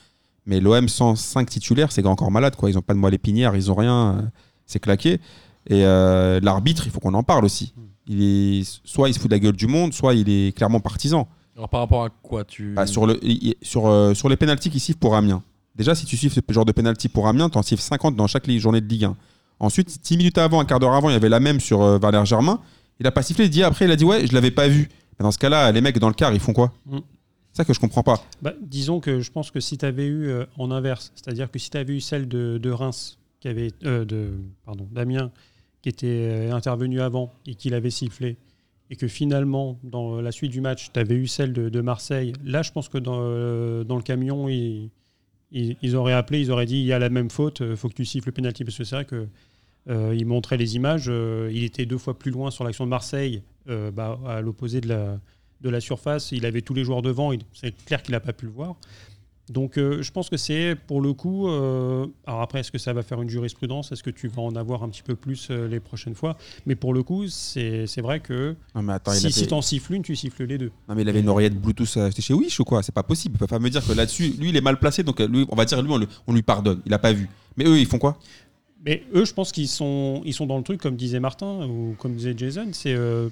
Mais l'OM sans 5 titulaires, c'est encore malade. Quoi. Ils n'ont pas de moelle épinière, ils n'ont rien. euh, c'est claqué. Et euh, l'arbitre, il faut qu'on en parle aussi. Il est, soit il se fout de la gueule du monde, soit il est clairement partisan. Alors par rapport à quoi tu Bah, sur, le, il- il- sur, sur les pénalties qu'il siffle pour Amiens. Déjà, si tu siffles ce genre de pénalty pour Amiens, tu en siffles 50 dans chaque journée de Ligue 1. Ensuite, 10 minutes avant, un quart d'heure avant, il y avait la même sur euh, Valère Germain. Il a pas sifflé, il dit après, il a dit ouais, je l'avais pas vu. Mais dans ce cas-là, les mecs dans le quart, ils font quoi? Mm. C'est ça que je comprends pas. Bah, disons que je pense que si tu avais eu euh, en inverse, c'est-à-dire que si tu avais eu celle de, de Reims, qui avait, euh, de, pardon, d'Amiens, qui était euh, intervenu avant et qui l'avait sifflé, et que finalement, dans la suite du match, tu avais eu celle de, de Marseille, là, je pense que dans, euh, dans le camion, ils, ils, auraient appelé, ils auraient dit il y a la même faute, il faut que tu siffles le pénalty. Parce que c'est vrai que euh, montrait les images, euh, il était deux fois plus loin sur l'action de Marseille, euh, bah, à l'opposé de la, de la surface. Il avait tous les joueurs devant. C'est clair qu'il n'a pas pu le voir. Donc, euh, je pense que c'est pour le coup. euh, alors après, est-ce que ça va faire une jurisprudence? Est-ce que tu vas en avoir un petit peu plus euh, les prochaines fois? Mais pour le coup, c'est vrai que Non, mais attends, il si, avait, si t'en siffles une, tu siffles les deux. non, mais il avait une oreillette Bluetooth acheté chez Wish ou quoi C'est pas possible. Il peut pas me dire que là-dessus, lui, il est mal placé. Donc, lui, on va dire, lui, on, le- on lui pardonne. Il a pas vu. Mais eux, ils font quoi? Mais eux, je pense qu'ils sont, ils sont dans le truc, comme disait Martin ou comme disait Jason. C'est euh,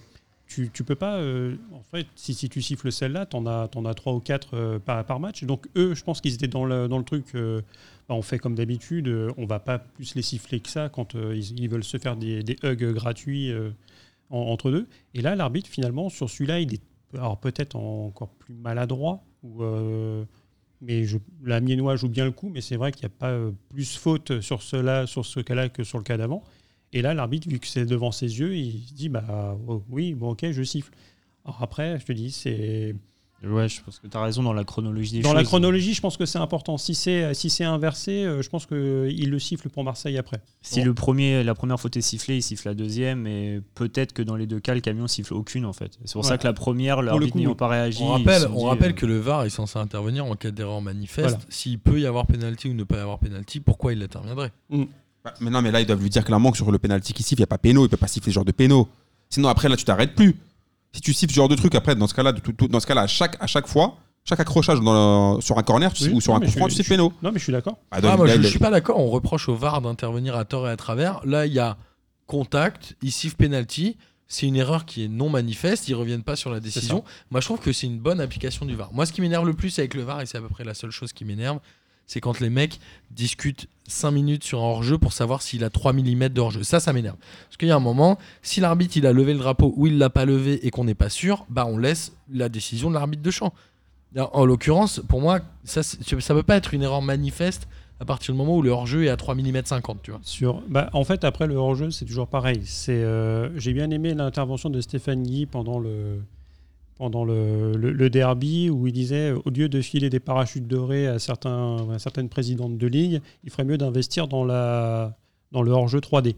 tu, peux pas. euh, en fait, si, tu siffles celle-là, t'en as, t'en as trois ou quatre euh, par, match. Donc eux, je pense qu'ils étaient dans le, dans le truc. euh, bah, on fait comme d'habitude. on va pas plus les siffler que ça quand ils, veulent se faire des, hugs gratuits en- entre deux. Et là, l'arbitre, finalement, sur celui-là, il est alors peut-être encore plus maladroit. Mais je, la Miennois joue bien le coup, mais c'est vrai qu'il n'y a pas plus faute sur, cela, sur ce cas-là que sur le cas d'avant. Et là, l'arbitre, vu que c'est devant ses yeux, il se dit bah oh, oui, bon, ok, je siffle. Alors après, je te dis, c'est Ouais, je pense que tu as raison dans la chronologie des dans choses. la chronologie, je pense que c'est important. Si c'est si c'est inversé, euh, je pense que il le siffle pour Marseille après. Si Bon. le premier, la première faute est sifflée, il siffle la deuxième, et peut-être que dans les deux cas, le camion siffle aucune en fait. C'est pour Ouais. ça que la première, l'arbitre oui. pas réagi. On rappelle, on dit, rappelle euh, que le VAR est censé intervenir en cas d'erreur manifeste. Voilà. S'il peut y avoir pénalty ou ne pas y avoir pénalty, pourquoi il interviendrait Bah, mais non, mais là, ils doivent lui dire clairement que sur le penalty qui siffle, il n'y a pas péno, il peut pas siffler ce genre de péno. Sinon, après, là, tu t'arrêtes plus. Si tu siffles ce genre de truc, après, dans ce cas-là, tout- tout- dans ce cas-là, à chaque, à chaque fois, chaque accrochage dans le- sur un corner tu- Oui, ou sur non, un coup franc, tu siffles péno. Non, mais je suis d'accord. Bah, Ah, donc, moi, là, je ne suis pas d'accord. On reproche au VAR d'intervenir à tort et à travers. Là, il y a contact, il siffle penalty. C'est une erreur qui est non manifeste. Ils reviennent pas sur la décision. Moi, je trouve que c'est une bonne application du VAR. Moi, ce qui m'énerve le plus avec le VAR, et c'est à peu près la seule chose qui m'énerve, c'est quand les mecs discutent 5 minutes sur un hors-jeu pour savoir s'il a 3 mm de hors-jeu. Ça, ça m'énerve. Parce qu'il y a un moment, si l'arbitre il a levé le drapeau ou il l'a pas levé et qu'on n'est pas sûr, bah on laisse la décision de l'arbitre de champ. En l'occurrence, pour moi, ça, ça peut pas être une erreur manifeste à partir du moment où le hors-jeu est à 3 mm 50, tu vois. Bah, en fait, après le hors-jeu, c'est toujours pareil. Euh, j'ai bien aimé l'intervention de Stéphane Guy pendant le pendant le, derby où il disait au lieu de filer des parachutes dorés à certaines présidentes de ligue, il ferait mieux d'investir dans le hors-jeu 3D,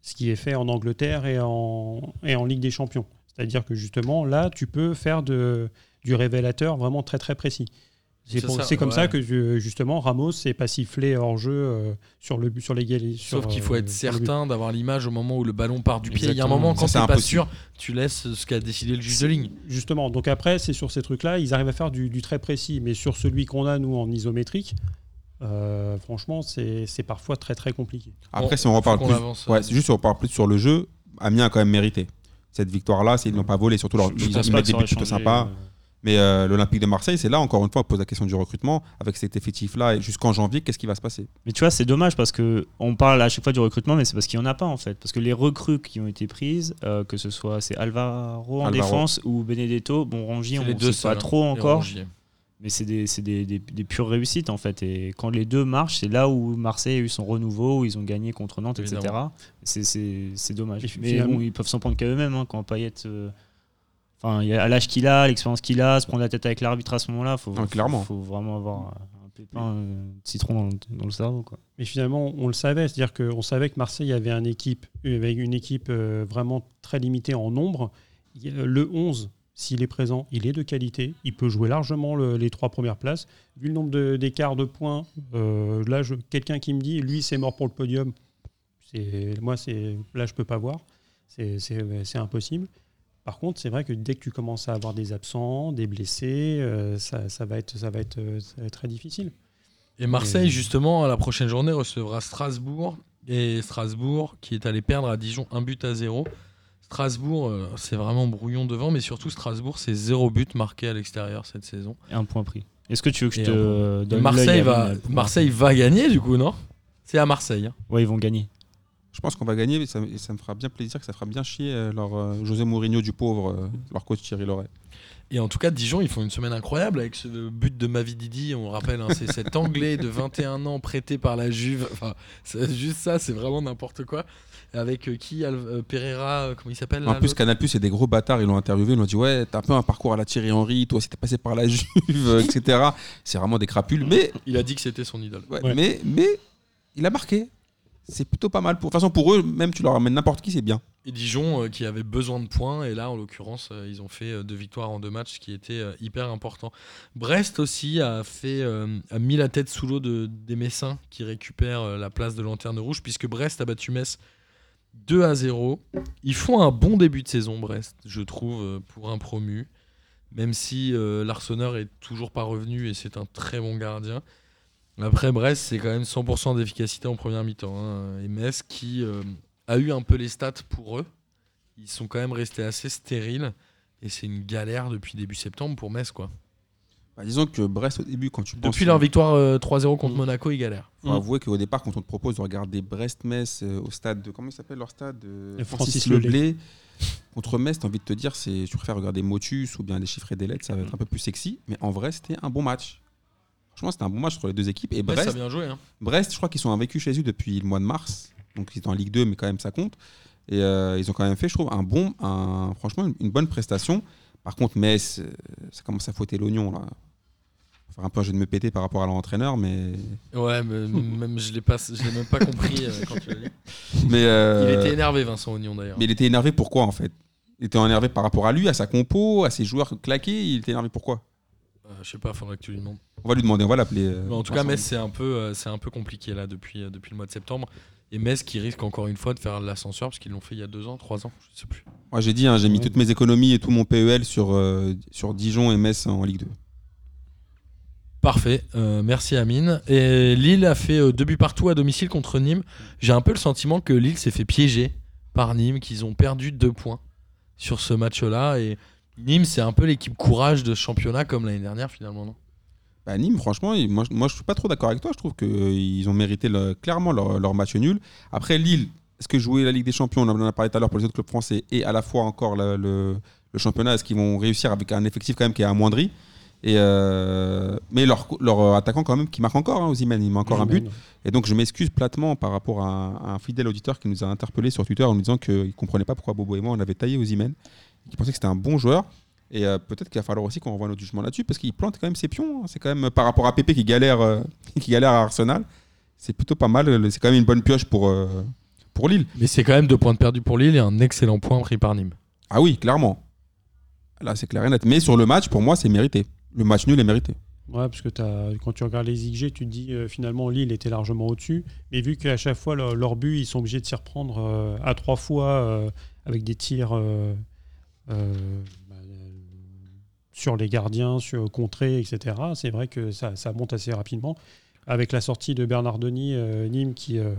ce qui est fait en Angleterre et en Ligue des Champions. C'est-à-dire que justement là, tu peux faire du révélateur vraiment très très précis. C'est comme ouais. ça que ju- justement Ramos s'est pas sifflé hors jeu euh, sur le but sur l'égal. Sauf qu'il faut euh, être certain d'avoir l'image au moment où le ballon part du pied. Il y a un moment, quand t'es pas sûr, tu laisses ce qu'a décidé le juge de ligne. Justement, donc après, c'est sur ces trucs-là, ils arrivent à faire du, du très précis, mais sur celui qu'on a, nous, en isométrique, euh, franchement, c'est parfois très très compliqué. Après, Bon, si on reparle plus, avance, ouais, c'est juste si on reparle plus sur le jeu, Amiens a quand même mérité. Cette victoire-là, c'est- ils l'ont pas volé, surtout leur, je ils, mettent des buts plutôt sympas. Mais euh, l'Olympique de Marseille, c'est là, encore une fois, on pose la question du recrutement. Avec cet effectif-là, et jusqu'en janvier, qu'est-ce qui va se passer? Mais tu vois, c'est dommage parce que on parle à chaque fois du recrutement, mais c'est parce qu'il n'y en a pas en fait. Parce que les recrues qui ont été prises, euh, que ce soit c'est Alvaro en Alvaro. défense ou Benedetto, bon Rongier, on ne sait pas trop hein, et encore, mais c'est des, c'est des, des- des pures réussites en fait. Et quand les deux marchent, c'est là où Marseille a eu son renouveau, où ils ont gagné contre Nantes, etc. Évidemment. C'est- C'est c'est dommage. Et Mais bon, ils peuvent s'en prendre qu'à eux-mêmes hein, quand Payet. euh, Enfin, il y a- à l'âge qu'il a, l'expérience qu'il a, se prendre la tête avec l'arbitre à ce moment-là, faut, Ah, clairement. faut vraiment avoir un pépin euh, de citron dans, le- dans le cerveau. Quoi. Mais finalement, on le savait, c'est-à-dire qu'on savait que Marseille avait une équipe, avec une équipe euh, vraiment très limitée en nombre. Le 11, s'il est présent, il est de qualité, il peut jouer largement le- les trois premières places. Vu le nombre d'écarts de, points, euh, là, quelqu'un qui me dit, lui, c'est mort pour le podium, moi, là, je peux pas voir, c'est impossible. Par contre, c'est vrai que dès que tu commences à avoir des absents, des blessés, euh, ça, ça va être, ça, va être, euh, ça va être très difficile. Et Marseille, Et- justement, à la prochaine journée, recevra Strasbourg. Et Strasbourg, qui est allé perdre à Dijon un but à zéro. Strasbourg, euh, c'est vraiment brouillon devant, mais surtout Strasbourg, c'est zéro but marqué à l'extérieur cette saison. Et un point pris. Est-ce que tu veux que je Et te donne Marseille va, Marseille va gagner, du coup, non? C'est à Marseille. hein. Ouais, ils vont gagner. Je pense qu'on va gagner, mais ça, et ça me fera bien plaisir, que ça fera bien chier euh, leur euh, José Mourinho du pauvre, euh, leur coach Thierry Loret. Et en tout cas, Dijon, ils font une semaine incroyable avec ce but de Mavididi. On rappelle, hein, c'est cet Anglais de 21 ans prêté par la Juve. Enfin, c'est juste ça, c'est vraiment n'importe quoi. Avec euh, qui Al- euh, Pereira, euh, comment il s'appelle En là, plus, Canal c'est des gros bâtards, ils l'ont interviewé, ils l'ont dit Ouais, t'as un peu un parcours à la Thierry Henry, toi, c'était passé par la Juve, etc. C'est vraiment des crapules, mais, Il a dit que c'était son idole. ouais, Ouais. mais, mais il a marqué. C'est plutôt pas mal. Pour... De toute façon, pour eux, même tu leur amènes n'importe qui, c'est bien. Et Dijon euh, qui avait besoin de points et là en l'occurrence euh, ils ont fait euh, deux victoires en deux matchs ce qui était hyper important. Brest aussi a fait a mis la tête sous l'eau de, des Messins qui récupèrent la place de lanterne rouge puisque Brest a battu Metz 2 à 0. Ils font un bon début de saison Brest je trouve pour un promu même si l'Arseneur est toujours pas revenu et c'est un très bon gardien. Après Brest c'est quand même 100% d'efficacité en première mi-temps hein. et Metz qui euh, a eu un peu les stats pour eux. Ils sont quand même restés assez stériles. Et c'est une galère depuis début septembre pour Metz. Quoi. Bah, disons que Brest, au début, quand tu penses. Depuis leur victoire euh, 3-0 contre Mm. Monaco, ils galèrent. faut avouer qu'au départ, quand on te propose de regarder Brest-Metz euh, au stade de. Comment il s'appelle leur stade euh, Le Francis Francis Leblé. Contre Metz, t'as envie de te dire, c'est, tu préfères regarder Motus ou bien les chiffres et des lettres, ça va être un peu plus sexy. Mais en vrai, c'était un bon match. Franchement, c'était un bon match entre les deux équipes. Et Ouais, Brest, ça a bien joué. hein. Brest, je crois qu'ils sont invaincus chez eux depuis le mois de mars. Donc ils étaient en Ligue 2, mais quand même ça compte. Et euh, ils ont quand même fait, je trouve, un bon, un, franchement, une, bonne prestation. Par contre, Metz, euh, ça commence à fouetter l'oignon là. Faire un peu jeu de me péter par rapport à l'entraîneur, mais. Ouais, mais même je l'ai pas, je l'ai même pas compris euh, quand tu l'as dit. mais euh, Il était énervé, Vincent Ognon d'ailleurs. Mais il était énervé pourquoi en fait? Il était énervé par rapport à lui, à sa compo, à ses joueurs claqués. Il était énervé pourquoi? Je sais pas, faudrait que tu lui demandes. On va lui demander, on va l'appeler. euh, en tout cas. Metz, c'est un, peu, euh, c'est un peu compliqué là depuis, euh, depuis le mois de septembre. Et Metz qui risque encore une fois de faire l'ascenseur parce qu'ils l'ont fait il y a deux ans, trois ans, je sais plus. Moi j'ai dit, hein, j'ai mis toutes mes économies et tout mon PEL sur, euh, sur Dijon et Metz en Ligue 2. Parfait, euh, merci Amine. Et Lille a fait euh, deux buts partout à domicile contre Nîmes. J'ai un peu le sentiment que Lille s'est fait piéger par Nîmes, qu'ils ont perdu deux points sur ce match-là. Et Nîmes, c'est un peu l'équipe courage de ce championnat comme l'année dernière finalement, non? Bah, Nîmes, franchement, moi, je- moi je suis pas trop d'accord avec toi. Je trouve qu'ils ont mérité le- clairement leur, leur match nul. Après, Lille, est-ce que jouer la Ligue des Champions, on en a parlé tout à l'heure pour les autres clubs français, et à la fois encore le, le- le championnat, est-ce qu'ils vont réussir avec un effectif quand même qui est amoindri? Et euh, Mais leur, leur attaquant, quand même, qui marque encore, hein, il met encore un but. Et donc, je m'excuse platement par rapport à un, à un fidèle auditeur qui nous a interpellé sur Twitter en nous disant qu'il ne comprenait pas pourquoi Bobo et moi on avait taillé Osimhen, qui pensait que c'était un bon joueur. Et euh, peut-être qu'il va falloir aussi qu'on renvoie notre jugement là-dessus parce qu'il plante quand même ses pions. hein. C'est quand même par rapport à Pépé qui galère, euh, qui galère à Arsenal. C'est plutôt pas mal. C'est quand même une bonne pioche pour, euh, pour Lille. Mais c'est quand même deux points de perdus pour Lille et un excellent point pris par Nîmes. Ah oui, clairement. Là, c'est clair et net. Mais sur le match, pour moi, c'est mérité. Le match nul est mérité. Ouais, parce que t'as- quand tu regardes les XG, tu te dis euh, finalement Lille était largement au-dessus. Mais vu qu'à chaque fois, leur, leur but, ils sont obligés de s'y reprendre euh, à trois fois euh, avec des tirs euh, euh, bah, euh, sur les gardiens, sur contrées, etc. C'est vrai que ça, monte assez rapidement. Avec la sortie de Bernard Denis, euh, Nîmes qui, euh,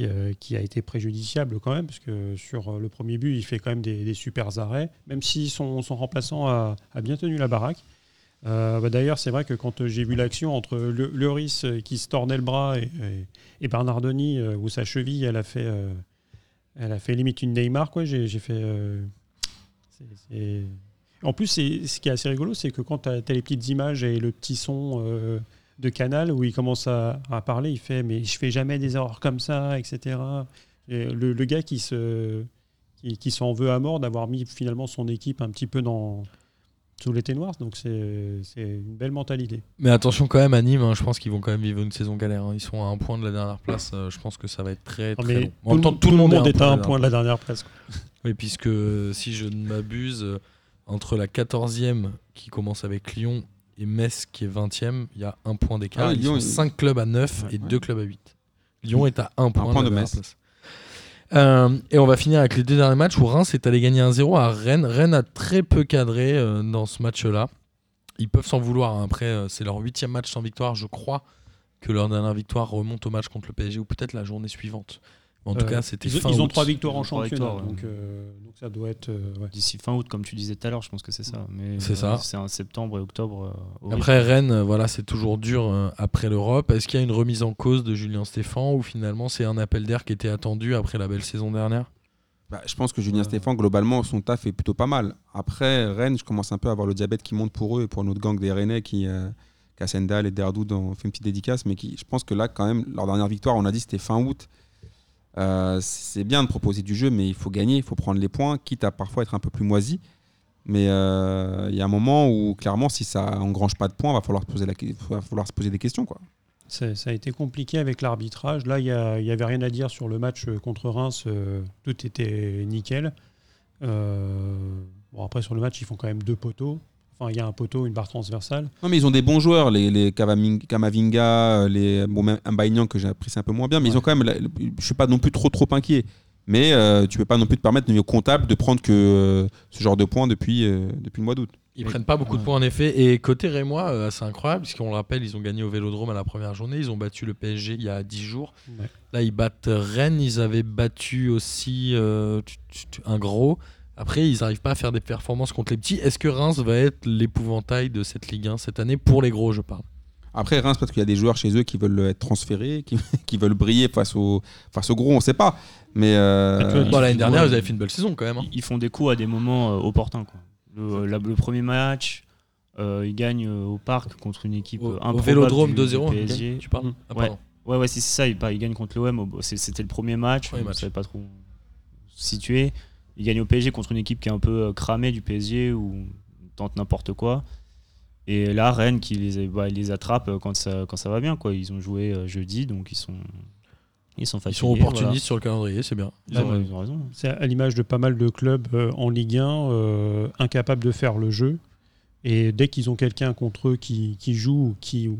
euh, a été préjudiciable quand même, parce que sur euh, le premier but, il fait quand même des, super arrêts, même si son, remplaçant a, bien tenu la baraque. Euh, bah, D'ailleurs, c'est vrai que quand euh, j'ai vu l'action entre le, euh, qui se tordait le bras et, et, et Bernard Denis, euh, où sa cheville, elle a fait, euh, elle a fait limite une Neymar. J'ai fait. euh, En plus, c'est- ce qui est assez rigolo, c'est que quand tu as, les petites images et le petit son euh, de Canal où il commence à, parler, il fait Mais je fais jamais des erreurs comme ça, etc. Et le, gars qui s'en veut à mort d'avoir mis finalement son équipe un petit peu dans sous l'été noir. Donc c'est c'est une belle mentalité. Mais attention quand même à Nîmes, hein, je pense qu'ils vont quand même vivre une saison galère. hein. Ils sont à un point de la dernière place. euh, je pense que ça va être très, très mais long. Tout, temps, le- tout le monde est à un point de la dernière place. quoi. Oui, puisque euh, si je ne m'abuse, entre la 14e qui commence avec Lyon et Metz qui est 20e, il y a un point d'écart. Ah oui, Ils Lyon, sont il- 5 clubs à 9 et Ouais. 2 clubs à 8. Lyon est à un point, point de, de la Metz. dernière place. Euh, et on va finir avec les deux derniers matchs où Reims est allé gagner 1-0 à Rennes. Rennes a très peu cadré euh, dans ce match-là. Ils peuvent s'en vouloir. hein. Après, euh, c'est leur huitième match sans victoire. Je crois que leur dernière victoire remonte au match contre le PSG ou peut-être la journée suivante. En tout Euh, cas, c'était ils, fin ils ont août. trois victoires en trois championnat, victoires, ouais. donc, euh, donc ça doit être. euh, ouais. D'ici fin août, comme tu disais tout à l'heure, je pense que c'est ça. Mais C'est euh, ça. C'est un septembre et octobre. euh. Après Rennes, voilà, c'est toujours dur euh, après l'Europe. Est-ce qu'il y a une remise en cause de Julien Stéphan ou finalement c'est un appel d'air qui était attendu après la belle saison dernière? Bah, je pense que Julien Euh. Stéphane, globalement, son taf est plutôt pas mal. Après, Rennes, je commence un peu à avoir le diabète qui monte pour eux et pour notre gang des Rennais qui, euh, Cassendal et Derdoud ont fait une petite dédicace, mais qui, je pense que là, quand même, leur dernière victoire, on a dit c'était fin août. Euh, c'est bien de proposer du jeu, mais il faut gagner, il faut prendre les points, quitte à parfois être un peu plus moisi. Mais euh, il y a un moment où, clairement, si ça engrange pas de points, la- va falloir se poser des questions. Quoi. Ça a été compliqué avec l'arbitrage. Là, il n'y avait rien à dire sur le match euh, contre Reims. tout était nickel. Bon, après, sur le match, ils font quand même deux poteaux. Enfin, il y a un poteau, une barre transversale. Non, mais ils ont des bons joueurs, les, Kamavinga, les, bon, même que j'ai apprécié un peu moins bien, mais ils ont quand même. je suis pas non plus trop trop inquiet. Mais euh, tu peux pas non plus te permettre, au niveau comptable, de prendre que euh, ce genre de points depuis, euh, depuis le mois d'août. Ils prennent pas beaucoup de points en effet. Et côté Rémois, euh, c'est incroyable, puisqu'on le rappelle, ils ont gagné au Vélodrome à la première journée. Ils ont battu le PSG il y a 10 jours. Ouais. Là, ils battent Rennes. Ils avaient battu aussi euh, un gros. Après, ils n'arrivent pas à faire des performances contre les petits. Est-ce que Reims va être l'épouvantail de cette Ligue 1 cette année pour les gros, je parle? Après, Reims, parce qu'il y a des joueurs chez eux qui veulent être transférés, qui, qui veulent briller face aux face au gros, on sait pas. Mais euh, Ah, Bon, L'année dernière, ouais. ils avaient fait une belle saison quand même. hein. Ils- font des coups à des moments euh, opportuns. Quoi. Le, la- le premier match, euh, ils gagnent au parc contre une équipe Au, euh, au improbable Vélodrome du- du 2-0, PSG. tu parles? Mm. Ah, Ouais. Ouais, ouais, c'est ça. Ils, bah, ils gagnent contre l'OM. C'était le premier match. Premier on match. savait pas trop où ils gagnent au PSG contre une équipe qui est un peu euh, cramée du PSG ou tente n'importe quoi. Et là, Rennes qui les, bah, ils les attrape euh, quand ça, quand ça va bien. Quoi. Ils ont joué euh, jeudi, donc ils sont, ils sont Ils fatigués. sont opportunistes sur le calendrier, c'est bien. Ils ont- Ouais, ils ont raison. C'est à l'image de pas mal de clubs euh, en Ligue 1, euh, incapables de faire le jeu. Et dès qu'ils ont quelqu'un contre eux qui, qui joue ou qui, ou-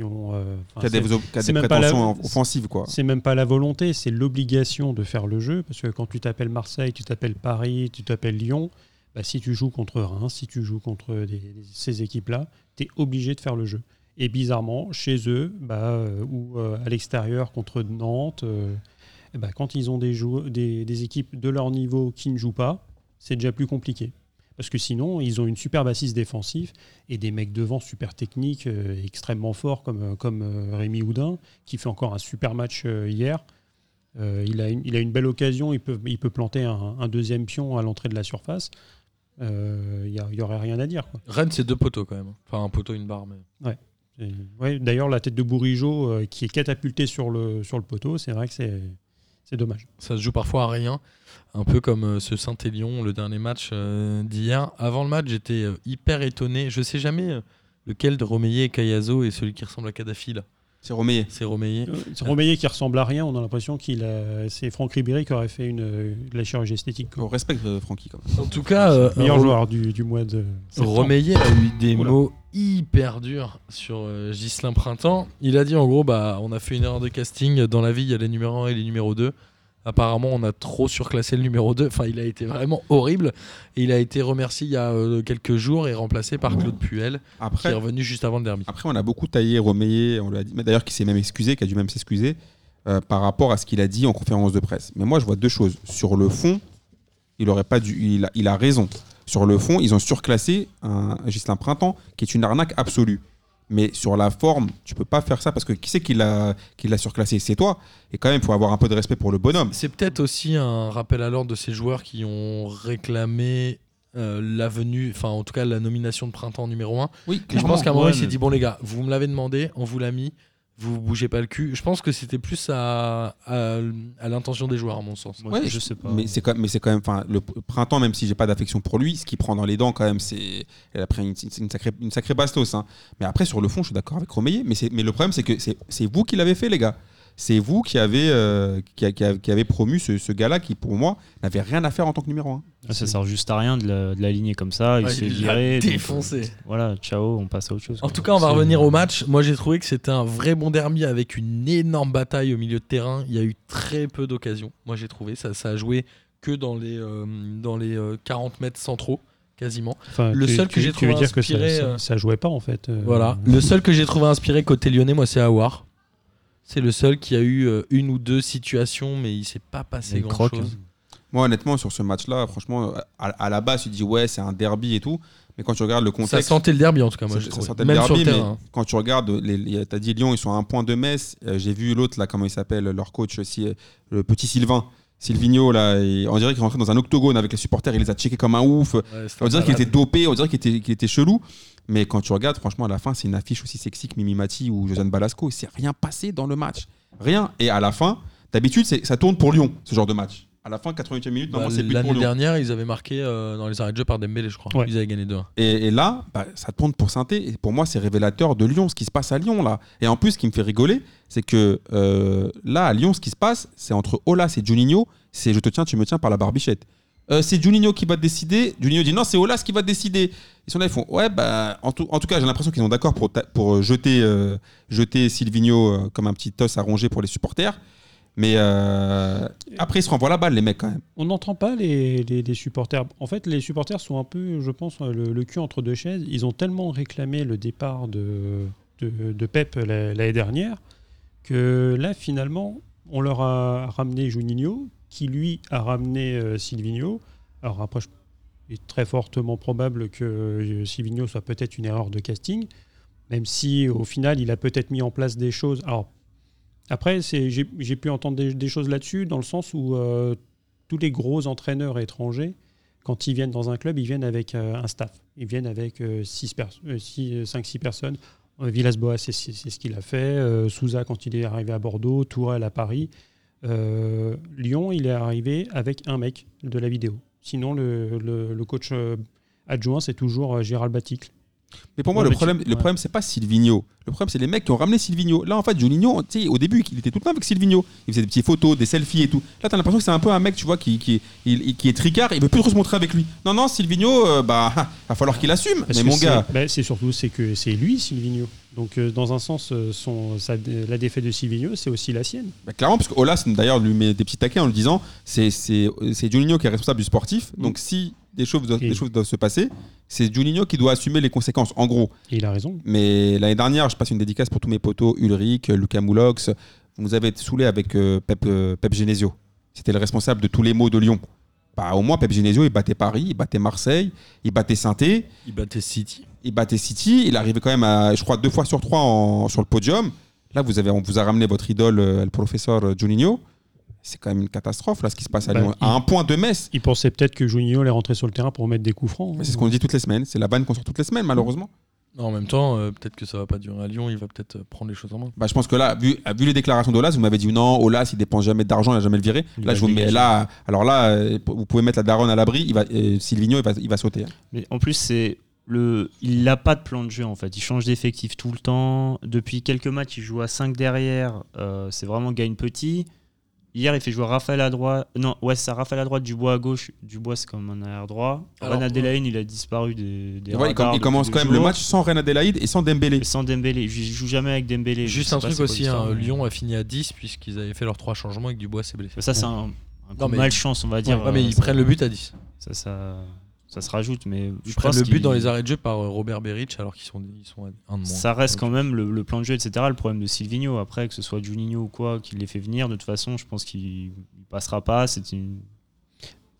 qui ont. euh, enfin, Qui a des, c'est- qui a c'est des même pas la- prétentions offensives, quoi. C'est même pas la volonté, c'est l'obligation de faire le jeu. Parce que quand tu t'appelles Marseille, tu t'appelles Paris, tu t'appelles Lyon, bah, si tu joues contre Reims, si tu joues contre des- ces équipes-là, tu es obligé de faire le jeu. Et bizarrement, chez eux, bah, euh, ou euh, à l'extérieur contre Nantes, euh, bah, quand ils ont des, jou- des, des équipes de leur niveau qui ne jouent pas, c'est déjà plus compliqué. Parce que sinon, ils ont une superbe assise défensive et des mecs devant super techniques, euh, extrêmement forts comme, euh, comme euh, Rémi Houdin, qui fait encore un super match euh, hier. Il, a une, il a une belle occasion, il peut, il peut planter un, un deuxième pion à l'entrée de la surface. Il n'y aurait rien à dire. quoi. Rennes, c'est deux poteaux quand même. Enfin, un poteau, une barre. Mais... Et, ouais, D'ailleurs, la tête de Bourigeau qui est catapultée sur le, sur le poteau, c'est vrai que c'est c'est dommage. Ça se joue parfois à rien. Un peu comme euh, ce Saint-Élion, le dernier match euh, d'hier. Avant le match, j'étais euh, hyper étonné. Je sais jamais euh, lequel de Romeyer et Cayazo est celui qui ressemble à Kadhafi. là. C'est Romeyer. C'est Romeyer. C'est Romeyer qui ressemble à rien, on a l'impression qu'il a... c'est Franck Ribéry qui aurait fait une, de la chirurgie esthétique. quoi. On respecte euh, Francky quand même. En tout cas, euh, Meilleur joueur du, du mois de. Romeyer a eu des Oula. mots hyper durs sur euh, Ghislain Printemps. Il a dit en gros, bah, on a fait une erreur de casting. Dans la vie, il y a les numéros 1 et les numéros 2. Apparemment, on a trop surclassé le numéro 2. Enfin, il a été vraiment horrible. Et il a été remercié il y a euh, quelques jours et remplacé par Claude Puel, qui est Après, revenu juste avant le derby. après, on a beaucoup taillé Romeyer, on lui a dit, d'ailleurs qui s'est même excusé, qui a dû même s'excuser euh, par rapport à ce qu'il a dit en conférence de presse. Mais moi, je vois deux choses. Sur le fond, il aurait pas dû, il a, il a raison. Sur le fond, ils ont surclassé un Gislain Printemps, qui est une arnaque absolue. Mais sur la forme, tu peux pas faire ça parce que qui c'est qui l'a surclassé? C'est toi. Et quand même, il faut avoir un peu de respect pour le bonhomme. C'est peut-être aussi un rappel à l'ordre de ces joueurs qui ont réclamé euh, la venue, enfin en tout cas la nomination de printemps numéro 1. Oui, Et je pense qu'à un moment, ouais, il s'est mais- dit bon les gars, vous me l'avez demandé, on vous l'a mis, vous bougez pas le cul. Je pense que c'était plus à, à, à l'intention des joueurs, à mon sens. Moi, Ouais, je sais pas. Mais c'est quand, mais c'est quand même, enfin, le printemps, même si j'ai pas d'affection pour lui, ce qu'il prend dans les dents, quand même, c'est, elle a pris une, sacrée, une sacrée bastos. hein. Mais après, sur le fond, je suis d'accord avec Romeyer. Mais, c'est, mais le problème, c'est que c'est vous qui l'avez fait, les gars. C'est vous qui avez, euh, qui, a- qui a- qui avez promu ce, ce gars-là qui, pour moi, n'avait rien à faire en tant que numéro 1. Ah, ça sert juste à rien de la- de l'aligner comme ça. Il Ouais, s'est viré. défoncé. euh, voilà, ciao, on passe à autre chose. En quoi. tout cas, on va revenir au match. Moi, j'ai trouvé que c'était un vrai bon derby avec une énorme bataille au milieu de terrain. Il y a eu très peu d'occasions. Moi, j'ai trouvé ça, ça a joué que dans les, euh, dans les euh, 40 mètres centraux, quasiment. Enfin, Le tu- seul que j'ai tu veux trouvé dire que ça, inspiré, ça, ça jouait pas en fait. euh, Voilà. Le seul que j'ai trouvé inspiré côté lyonnais, moi, c'est Awar. C'est le seul qui a eu euh, une ou deux situations, mais il s'est pas passé Il grand croque, chose. Moi, honnêtement, sur ce match-là, franchement, à, à la base, tu dis, ouais, c'est un derby et tout. Mais quand tu regardes le Ça contexte. sentait le derby en tout cas, moi Ça- j'ai ça sentait le Même derby, sur le mais terrain. hein. quand tu regardes, t'as dit Lyon, ils sont à un point de Metz. Euh, J'ai vu l'autre, là, comment il s'appelle, leur coach aussi, euh, le petit Sylvain. Silvino, là, on dirait qu'il rentrait dans un octogone avec les supporters, il les a checkés comme un ouf. Ouais, On dirait qu'il était dopé, on dirait qu'il était, qu'il était chelou. Mais quand tu regardes, franchement, à la fin, c'est une affiche aussi sexy que Mimi Mati ou Josiane Balasco. Il s'est rien passé dans le match. Rien. Et à la fin, d'habitude, c'est- ça tourne pour Lyon, ce genre de match. À la fin, 88e minute, Bah, c'est L'année dernière, ils avaient marqué euh, dans les arrêts de jeu par Dembélé, je crois. Ouais. Ils avaient gagné 2-1. Et, et là, bah, ça tourne pour Sainté. Et pour moi, c'est révélateur de Lyon, ce qui se passe à Lyon là. Et en plus, ce qui me fait rigoler, c'est que euh, là, à Lyon, ce qui se passe, c'est entre Olas et Juninho, c'est je te tiens, tu me tiens par la barbichette. Euh, c'est Juninho qui va décider. Juninho dit non, c'est Olas qui va décider. Ils sont là, ils font ouais, bah, en tout, cas, j'ai l'impression qu'ils sont d'accord pour, pour euh, jeter, euh, jeter euh, comme un petit os à ronger pour les supporters. Mais après, ils se renvoient la balle, les mecs, quand même. On n'entend pas les, les- supporters. En fait, les supporters sont un peu, je pense, le, cul entre deux chaises. Ils ont tellement réclamé le départ de, de, de Pep la- l'année dernière que là, finalement, on leur a ramené Juninho, qui lui a ramené euh, Silvino. Alors après, il est très fortement probable que euh, Silvino soit peut-être une erreur de casting, même si au final, il a peut-être mis en place des choses. Alors après, j'ai pu entendre des, choses là-dessus, dans le sens où euh, tous les gros entraîneurs étrangers, quand ils viennent dans un club, ils viennent avec un staff. Ils viennent avec 5-6 personnes. Euh, Villas-Boas, c'est ce qu'il a fait. Souza, quand il est arrivé à Bordeaux. Tourelle à Paris. Euh, Lyon, il est arrivé avec un mec de la vidéo. Sinon, le, le- le coach euh, adjoint, c'est toujours euh, Gérald Baticle. Mais pour moi, Ouais, le tu- problème, le ouais. problème, c'est pas Silvino. Le problème, c'est les mecs qui ont ramené Silvino. Là, en fait, Juninho, tu sais, au début, il était tout le temps avec Silvino. Il faisait des petites photos, des selfies et tout. Là, t'as l'impression que c'est un peu un mec, tu vois, qui, qui, il- qui est tricard. Il veut plus trop se montrer avec lui. Non, non, Silvino, euh, bah, va falloir qu'il assume. Parce Mais mon gars, bah, c'est surtout c'est que c'est lui, Silvino. Donc, euh, dans un sens, euh, son, sa- la défaite de Silvino, c'est aussi la sienne. bah, clairement, parce que Olas, d'ailleurs, lui met des petits taquets en lui disant c'est Juninho qui est responsable du sportif. Mm. Donc, si des choses, doivent, Et- des choses doivent se passer, c'est Juninho qui doit assumer les conséquences, en gros. Et il a raison. Mais l'année dernière, je passe une dédicace pour tous mes potos, Ulrich, Lucas Moulox. Vous nous avez été saoulés avec euh, Pep, euh, Pep Genesio. C'était le responsable de tous les maux de Lyon. Bah, au moins, Pep Genesio, il battait Paris, il battait Marseille, il battait saint Il battait City. Il battait City. Il arrivait quand même à, je crois, deux fois sur trois en- sur le podium. Là, vous avez, on vous a ramené votre idole, euh, le professeur Juninho. C'est quand même une catastrophe, là, ce qui se passe à Bah, Lyon. il- À un point de Metz. Il pensait peut-être que Juninho allait rentrer sur le terrain pour mettre des coups francs. Mais C'est ce qu'on dit toutes les semaines. C'est la banne qu'on sort toutes les semaines, malheureusement. Non, en même temps, euh, peut-être que ça va pas durer à Lyon. Il va peut-être euh, prendre les choses en main. Bah, je pense que là, vu, vu les déclarations d'Olas, vous m'avez dit non, Olas, il dépense jamais d'argent, il n'a jamais le viré. Il Là, je vous mets là. Alors là, euh, vous pouvez mettre la daronne à l'abri. Il va, euh, Silvino, il va, il va sauter. hein. Mais en plus, c'est le, il n'a pas de plan de jeu en fait. Il change d'effectif tout le temps. Depuis quelques matchs, il joue à 5 derrière. Euh, c'est vraiment gagne petit. Hier, il fait jouer Raphaël à droite. Non, ouais, c'est ça, Raphaël à droite, Dubois à gauche. Dubois, c'est comme un arrière droit. Delaine, il a disparu des. des il, com- commence quand même le match sans Reine Adélaïde et sans Dembélé. Et sans Dembélé. Il joue jamais avec Dembélé. Je Juste un truc aussi, hein, Lyon a fini à 10 puisqu'ils avaient fait leurs trois changements et que Dubois s'est blessé. Ça, c'est un, un Non, coup mais- de malchance, on va dire. Ouais, mais Euh, ils prennent le but à 10. Ça, ça, ça se rajoute, mais je Ils prennent pense le but dans les arrêts de jeu par euh, Robert Beric alors qu'ils sont, ils sont à un de moins. Ça reste quand même le, le plan de jeu, etc. Le problème de Silvino, après, que ce soit Juninho ou quoi, qui les fait venir, de toute façon, je pense qu'il il passera pas. C'est une.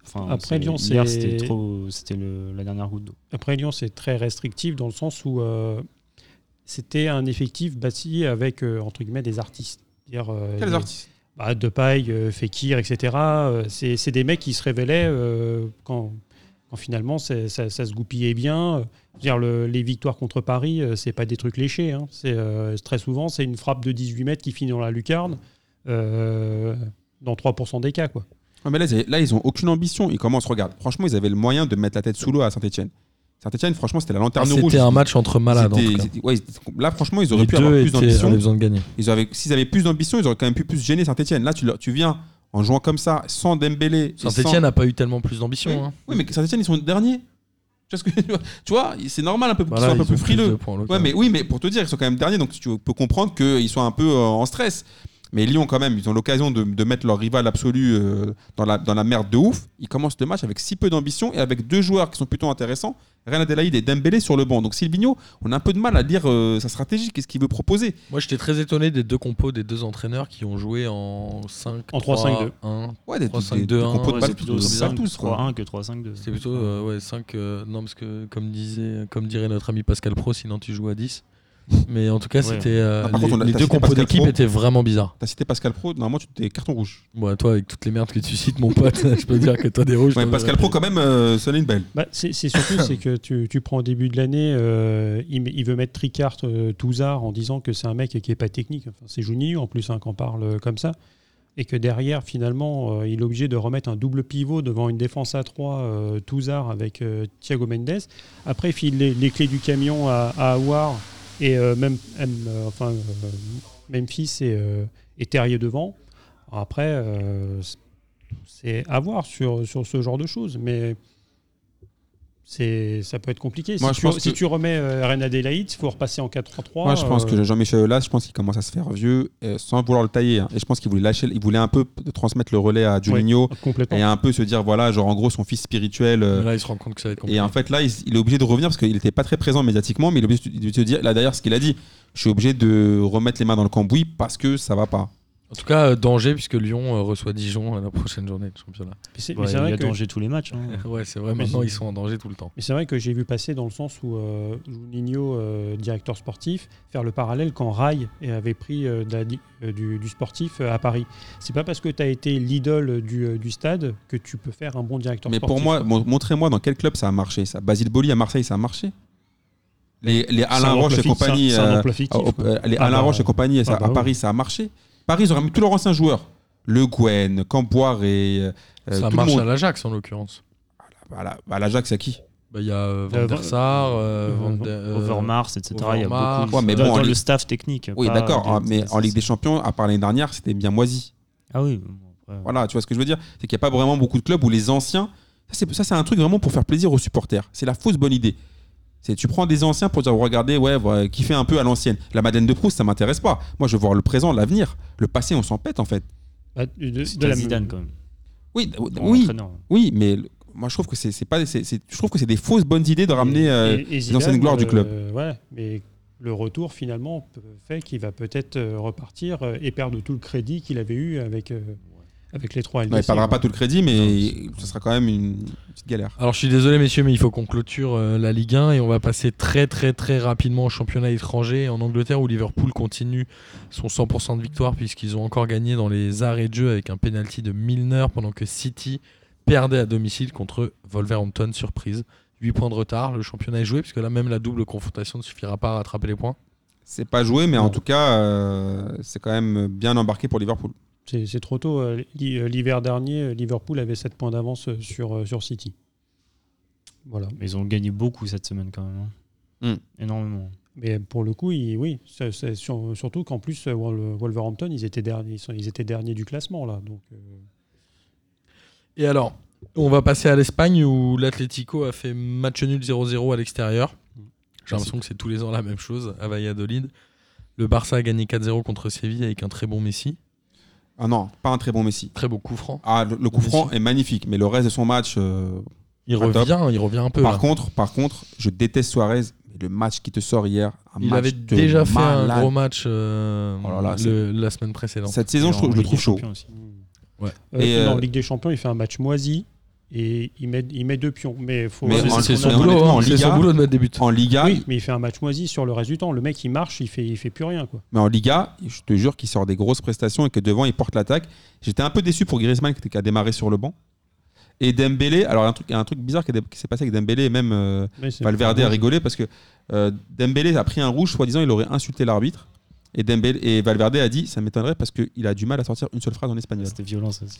Enfin, Après, Lyon, c'était trop. C'était le- la dernière goutte d'eau. Après Lyon, c'est très restrictif dans le sens où euh, c'était un effectif bâti avec, euh, entre guillemets, des artistes. Euh, Quels les- artistes? bah, Depay, Fekir, etc. C'est c'est des mecs qui se révélaient euh, quand, quand finalement c'est- ça, ça se goupillait bien. Euh, Dire, le- les victoires contre Paris, euh, c'est pas des trucs léchés. hein. C'est euh, très souvent c'est une frappe de 18 mètres qui finit dans la lucarne euh, dans 3% des cas. Quoi. Ouais, mais là, ils- là, ils ont aucune ambition. Ils commencent, regarde, franchement, ils avaient le moyen de mettre la tête sous l'eau à Saint-Etienne. Saint-Etienne, franchement, c'était la Ah, lanterne rouge. C'était un match entre malades. en C'était- tout cas. c'était- ouais, c'était- là, franchement, ils auraient Les pu avoir plus d'ambition. avaient besoin de gagner. Ils avaient- S'ils avaient plus d'ambition, ils auraient quand même pu plus gêner Saint-Etienne. Là, tu viens en jouant comme ça, sans Dembélé. et Saint-Etienne sans- n'a pas eu tellement plus d'ambition. Oui, hein. oui, mais Saint-Etienne, ils sont derniers. Tu vois, c'est normal un peu qu'ils Voilà, soient un peu plus frileux. points, Ouais, mais oui, mais pour te dire, ils sont quand même derniers, donc tu peux comprendre qu'ils sont un peu euh, en stress. Mais Lyon, quand même, ils ont l'occasion de, de mettre leur rival absolu euh, dans, la, dans la merde de ouf. Ils commencent le match avec si peu d'ambition et avec deux joueurs qui sont plutôt intéressants, Renan Adelaide et Dembélé sur le banc. Donc Silvino, on a un peu de mal à lire euh, sa stratégie, qu'est-ce qu'il veut proposer. Moi, j'étais très étonné des deux compos des deux entraîneurs qui ont joué en 5 En 3-5-2. 1 Ouais, des, 3-5-2-1, des- des compos de ouais, c'est plutôt plutôt sales 5 tous, quoi. 3-1 que 3-5-2. C'était plutôt euh, ouais, 5 non parce que comme disait comme dirait notre ami Pascal Pro sinon tu joues à 10. Mais en tout cas, Ouais. c'était euh, Ah, les, contre, on a- les t'as deux cité compos Pascal d'équipe Pro. étaient vraiment bizarres. T'as cité Pascal Pro, normalement tu t'es carton rouge. Bon, toi avec toutes les merdes que tu cites mon pote, je peux dire que toi des rouges. Ouais, Pascal Pro, quand même, euh, sonne une belle. Bah, c'est surtout c'est que tu, tu prends au début de l'année, euh, il, veut mettre Tricart euh, Touzard en disant que c'est un mec qui est pas technique. Enfin, c'est Juninho en plus hein, qu'on parle comme ça. Et que derrière, finalement, euh, il est obligé de remettre un double pivot devant une défense à 3 Touzard avec euh, Thiago Mendes. Après, il file les, les clés du camion à, à Aouar et euh, même, même, euh, enfin, euh, et, euh, et Terrier devant. Après, c'est à voir sur, sur ce genre de choses. Mais c'est ça peut être compliqué. Moi, si, je tu, pense si que- tu remets euh, Reine Adélaïde, il faut repasser en 4-3-3. Moi, je pense euh, que Jean-Michel Aulas, je pense qu'il commence à se faire vieux, euh, sans vouloir le tailler. hein. Et je pense qu'il voulait lâcher, il voulait un peu de transmettre le relais à Juninho et un peu se dire, voilà, genre en gros son fils spirituel. euh, Là, il se rend compte que ça va être compliqué. et en fait, là, il, il est obligé de revenir parce qu'il n'était pas très présent médiatiquement, mais il est obligé de se dire, là d'ailleurs, ce qu'il a dit, je suis obligé de remettre les mains dans le cambouis parce que ça va pas. En tout cas, euh, danger puisque Lyon euh, reçoit Dijon à la prochaine journée de championnat. Mais c'est Ouais, mais c'est il vrai y a que- danger tous les matchs. hein. Ouais, c'est vrai. Mais Maintenant, c'est- ils sont en danger tout le temps. Mais c'est vrai que j'ai vu passer dans le sens où euh, Juninho, euh, directeur sportif, faire le parallèle quand Rai avait pris euh, de la di- euh, du, du sportif euh, à Paris. C'est pas parce que tu as été l'idole du, euh, du stade que tu peux faire un bon directeur Mais sportif. pour moi, montrez-moi dans quel club ça a marché. Ça. Basile Boli à Marseille, ça a marché. Les, Alain Roche et compagnie. les Alain Roche et compagnie, à. Paris, ça a marché. Paris, ils auraient mis tous leurs anciens joueurs. Le Gwen, Campoire et. euh, Ça tout le marche monde. à l'Ajax en l'occurrence. Bah, la- bah, l'Ajax, à qui? Bah, Il y a euh, Van Euh, der Sar, euh, euh, Van der- euh, Overmars, etc. Il y a beaucoup. Ouais, mais bon, dans le staff technique. Oui, d'accord, hein, mais en Ligue des Champions, à part l'année dernière, c'était bien moisi. Ah oui. Voilà, tu vois ce que je veux dire? C'est qu'il n'y a pas vraiment beaucoup de clubs où les anciens. Ça, ça, c'est un truc vraiment pour faire plaisir aux supporters. C'est la fausse bonne idée. C'est tu prends des anciens pour dire regardez, ouais, voilà, kiffer un peu à l'ancienne. La Madeleine de Proust, ça m'intéresse pas. Moi, je veux voir le présent, l'avenir. Le passé, on s'en pète en fait. Bah, de- la- Zidane quand même. Oui, oui, oui, mais moi, je trouve que c'est, pas, je trouve que c'est des fausses bonnes idées de ramener euh, et- et les anciennes gloires du club. euh, ouais, mais le retour finalement fait qu'il va peut-être euh, repartir euh, et perdre tout le crédit qu'il avait eu avec, euh, avec les trois Ouais, LDC. il perdra quoi. pas tout le crédit, mais ce sera quand même une petite galère. Alors je suis désolé messieurs, mais il faut qu'on clôture euh, la Ligue 1 et on va passer très très très rapidement au championnat étranger en Angleterre où Liverpool continue son 100% de victoire puisqu'ils ont encore gagné dans les arrêts de jeu avec un penalty de Milner pendant que City perdait à domicile contre Wolverhampton surprise. 8 points de retard, le championnat est joué puisque là même la double confrontation ne suffira pas à rattraper les points. C'est pas joué, mais en tout cas, euh, c'est quand même bien embarqué pour Liverpool. C'est trop tôt. euh, euh, L'hiver dernier, euh, Liverpool avait 7 points d'avance sur, sur City. Voilà. Mais ils ont gagné beaucoup cette semaine quand même. hein. Hmm. Énormément. Mais pour le coup, oui, sur- surtout qu'en plus, Wol- Wolverhampton, ils étaient, derniers, ils, étaient derniers du classement. là. Donc, euh, Et alors, on va passer à l'Espagne où l'Atlético a fait match nul 0-0 à l'extérieur. J'ai l'impression que c'est tous les ans la même chose à Valladolid. Le Barça a gagné 4-0 contre Séville avec un très bon Messi. Ah non, pas un très bon Messi. Très beau coup franc. Ah, le, le coup Messi. franc est magnifique, mais le reste de son match. euh, Il top. revient, il revient un peu. par là. contre, par contre, je déteste Suarez. Mais le match qui te sort hier, un Il match avait de déjà fait un gros match euh, Oh là là, le- la semaine précédente. Cette saison, je, trouve- en je le trouve chaud. Champions aussi. Ouais. euh, Et, non, en euh, Ligue des Champions, il fait un match moisi et il met, il met deux pions. Mais faut Mais C'est- son boulot, hein. Liga- son boulot de mettre des buts. En Liga, Oui, mais il fait un match moisi sur le reste du temps. Le mec, il marche, il fait, il fait plus rien. Quoi. mais en Liga, je te jure qu'il sort des grosses prestations et que devant, il porte l'attaque. J'étais un peu déçu pour Griezmann qui, a démarré sur le banc. Et Dembélé, alors un truc, il y a un truc bizarre qui, s'est passé avec Dembélé et même euh, Valverde a rigolé parce que euh, Dembélé a pris un rouge, soi-disant il aurait insulté l'arbitre. Et, Dembélé, et Valverde a dit ça m'étonnerait parce qu'il a du mal à sortir une seule phrase en espagnol. C'était violent ça aussi.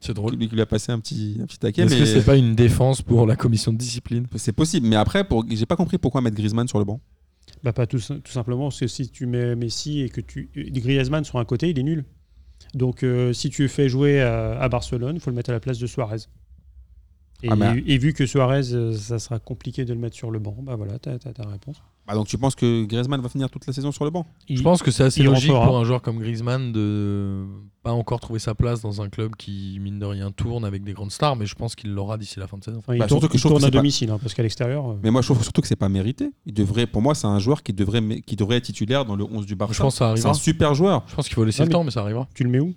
C'est drôle. Lui qui lui a passé un petit, un petit taquet, Est-ce mais que c'est pas une défense pour la commission de discipline? C'est possible. Mais après, pour... j'ai pas compris pourquoi mettre Griezmann sur le banc. Bah, pas tout, tout simplement parce que si tu mets Messi et que tu Griezmann sur un côté, il est nul. Donc euh, si tu fais jouer à, à Barcelone, il faut le mettre à la place de Suarez. Et, Ah, mais- et vu que Suarez, euh, ça sera compliqué de le mettre sur le banc, bah voilà, t'as t'as ta réponse. Bah, donc tu penses que Griezmann va finir toute la saison sur le banc? Il- Je pense que c'est assez logique rentrera. pour un joueur comme Griezmann de pas encore trouver sa place dans un club qui, mine de rien, tourne avec des grandes stars, mais je pense qu'il l'aura d'ici la fin de saison. enfin, il Bah, tourne, surtout que il je trouve tourne que à c'est pas- domicile, hein, parce qu'à l'extérieur. euh, Mais moi je trouve surtout que c'est pas mérité. Il devrait, pour moi, c'est un joueur qui devrait, qui devrait être titulaire dans le 11 du Barça. Je pense que ça c'est arrivera. un super joueur. Je pense qu'il faut laisser Non, le temps, mais ça arrivera. tu le mets où?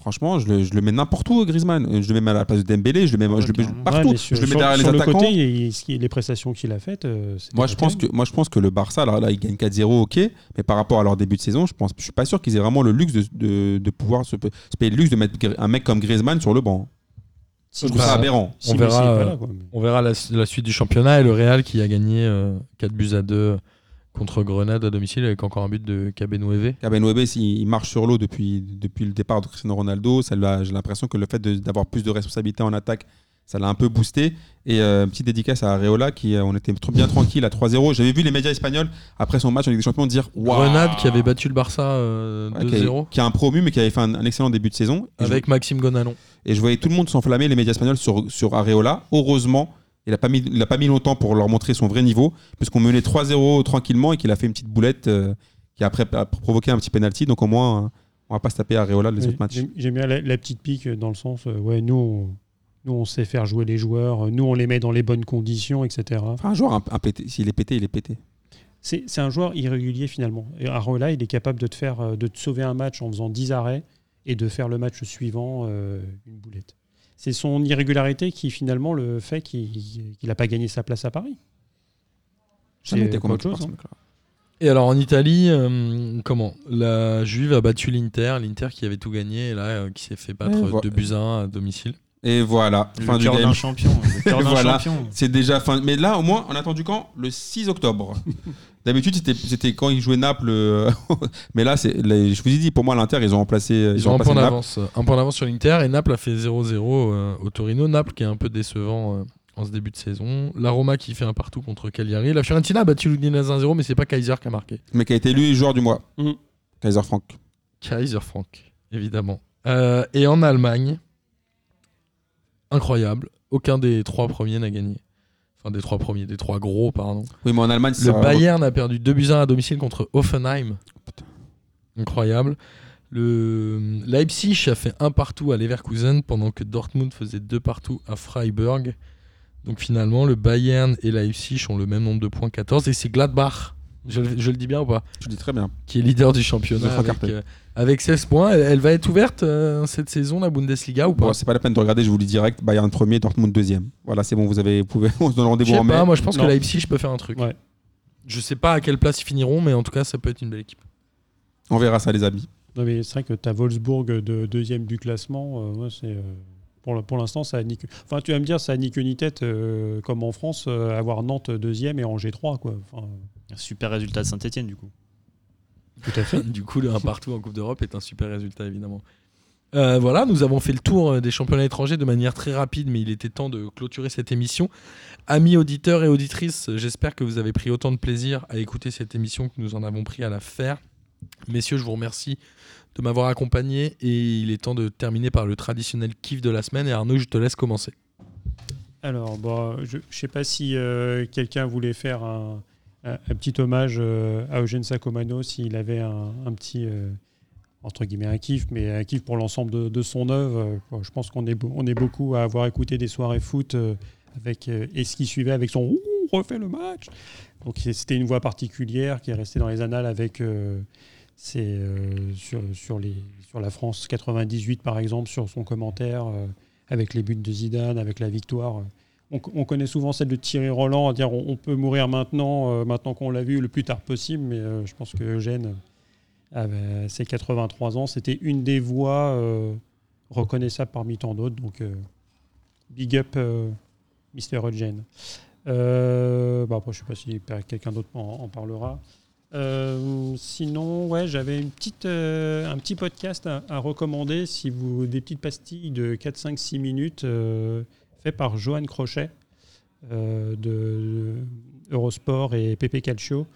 Franchement, je le, je le mets n'importe où, Griezmann. Euh, Je le mets à la place de Dembélé, je le mets, Ouais, je le mets carrément. partout. Ouais, sur- je le mets sur- derrière les sur le attaquants. côté, il- il- les prestations qu'il a faites. euh, Moi je, pense que, moi, je pense que le Barça, là, là, il gagne 4-0, ok. Mais par rapport à leur début de saison, je pense, je suis pas sûr qu'ils aient vraiment le luxe de, de, de pouvoir se, se payer le luxe de mettre un mec comme Griezmann sur le banc. Si Je trouve ça aberrant. si On verra, euh, là, quoi, mais- On verra la, la suite du championnat et le Real qui a gagné euh, 4 buts à 2 contre Grenade à domicile avec encore un but de Cabenoueve. Cabenwebe, il marche sur l'eau depuis, depuis le départ de Cristiano Ronaldo. J'ai l'impression que le fait d'avoir plus de responsabilités en attaque, ça l'a un peu boosté. Et euh, petite dédicace à Areola, qui euh, on était trop bien tranquille à 3-0. J'avais vu les médias espagnols après son match en Ligue des Champions dire Waouh Grenade qui avait battu le Barça euh, Ouais, qui, a, 2-0 qui a un promu, mais qui avait fait un, un excellent début de saison. Et, avec Maxime Gonalon. et je voyais tout le monde s'enflammer, les médias espagnols, sur, sur Areola. Heureusement, il n'a pas, mis- il a pas mis longtemps pour leur montrer son vrai niveau, puisqu'on menait 3-0 tranquillement et qu'il a fait une petite boulette euh, qui a après a provoqué un petit penalty. Donc au moins, on va pas se taper Areola les Ouais, autres matchs. j'aime- bien la, la petite pique dans le sens, euh, ouais, nous, on, nous, on sait faire jouer les joueurs, nous, on les met dans les bonnes conditions, etc. Enfin, un joueur, un, un pété, s'il est pété, il est pété. C'est un joueur irrégulier finalement. Et il est capable de te faire, euh, de te sauver un match en faisant 10 arrêts et de faire le match suivant euh, une boulette. C'est son irrégularité qui finalement le fait qu'il n'a pas gagné sa place à Paris. Pas convaincu autre chose, hein. Et alors en Italie, euh, comment? La Juve a battu l'Inter, l'Inter qui avait tout gagné et là euh, qui s'est fait battre Ouais, 2 buts à 1 à domicile. Et voilà, Le fin du game. d'un champion. Le cœur d'un Voilà. champion. C'est déjà fin. Mais là, au moins, on a attendu quand? Le 6 octobre. D'habitude, c'était- quand ils jouaient Naples. euh, mais là, c'est, je vous ai dit, pour moi, l'Inter, ils ont remplacé. Ils ont un point d'avance, un point d'avance sur l'Inter et Naples a fait 0-0 euh, au Torino. Naples qui est un peu décevant euh, en ce début de saison. La Roma qui fait un partout contre Cagliari. La Fiorentina a battu l'Udinese 1-0 mais c'est pas Kaiser qui a marqué. Mais qui a été élu joueur du mois. Mhm. Kaiser Frank. Kaiser Frank, évidemment. Euh, et en Allemagne, incroyable, aucun des trois premiers n'a gagné. Enfin, des trois premiers, des trois gros, pardon. Oui, mais en Allemagne, Le c'est Bayern a perdu 2 buts à 1 à domicile contre Hoffenheim. Incroyable. Le Leipzig a fait un partout à Leverkusen pendant que Dortmund faisait deux partout à Freiburg. Donc finalement, le Bayern et Leipzig ont le même nombre de points, 14. Et c'est Gladbach, je, je le dis bien ou pas Je dis très bien. Qui est leader du championnat avec, euh, avec 16 points. Elle, elle va être ouverte euh, cette saison, la Bundesliga ou pas Bon, c'est pas la peine de regarder, je vous le dis direct. Bayern premier, Dortmund deuxième. Voilà, c'est bon, vous avez, vous pouvez, on se donne Je rendez-vous sais en mai. pas, moi je pense Non. que Leipzig peut faire un truc. Ouais. Je sais pas à quelle place ils finiront, mais en tout cas, ça peut être une belle équipe. On verra ça, les amis. Non, mais c'est vrai que tu as Wolfsburg de deuxième du classement. euh, ouais, c'est, euh, pour, le- l'instant, ça a ni queue- Enfin, tu vas me dire, ça a ni queue ni tête, euh, comme en France, euh, avoir Nantes deuxième et Angers 3. Quoi. Enfin, Un super résultat de Saint-Etienne, du coup. tout à fait. du coup, le 1 partout en Coupe d'Europe est un super résultat, évidemment. Euh, voilà, nous avons fait le tour euh, des championnats étrangers de manière très rapide, mais il était temps de clôturer cette émission. Amis auditeurs et auditrices, j'espère que vous avez pris autant de plaisir à écouter cette émission que nous en avons pris à la faire. Messieurs, je vous remercie de m'avoir accompagné et il est temps de terminer par le traditionnel kiff de la semaine. Et Arnaud, je te laisse commencer. Alors, bah, je ne sais pas si euh, quelqu'un voulait faire un, un- petit hommage euh, à Eugène Sacomano, s'il avait un, petit, euh, entre guillemets, un kiff, mais un kiff pour l'ensemble de, son œuvre. Je pense qu'on est, on est beaucoup à avoir écouté des soirées foot euh, avec, et ce qui suivait avec son Ouh, refait le match. Donc, c'était une voix particulière qui est restée dans les annales avec. euh, c'est euh, sur, sur, sur la France 98, par exemple, sur son commentaire. avec les buts de Zidane, avec la victoire. On, on connaît souvent celle de Thierry Roland, à dire on, peut mourir maintenant, euh, maintenant qu'on l'a vu, le plus tard possible, mais euh, je pense que Eugène, avait ses 83 ans, c'était une des voix euh, reconnaissables parmi tant d'autres. Donc, euh, big up, euh, Mr. Eugène. Euh, bah après, je ne sais pas si quelqu'un d'autre en, parlera. Euh, sinon, ouais, j'avais une petite, euh, un petit podcast à, recommander si vous des petites pastilles de 4, 5, 6 minutes euh, fait par Johan Crochet euh, de, Eurosport et PP Calcio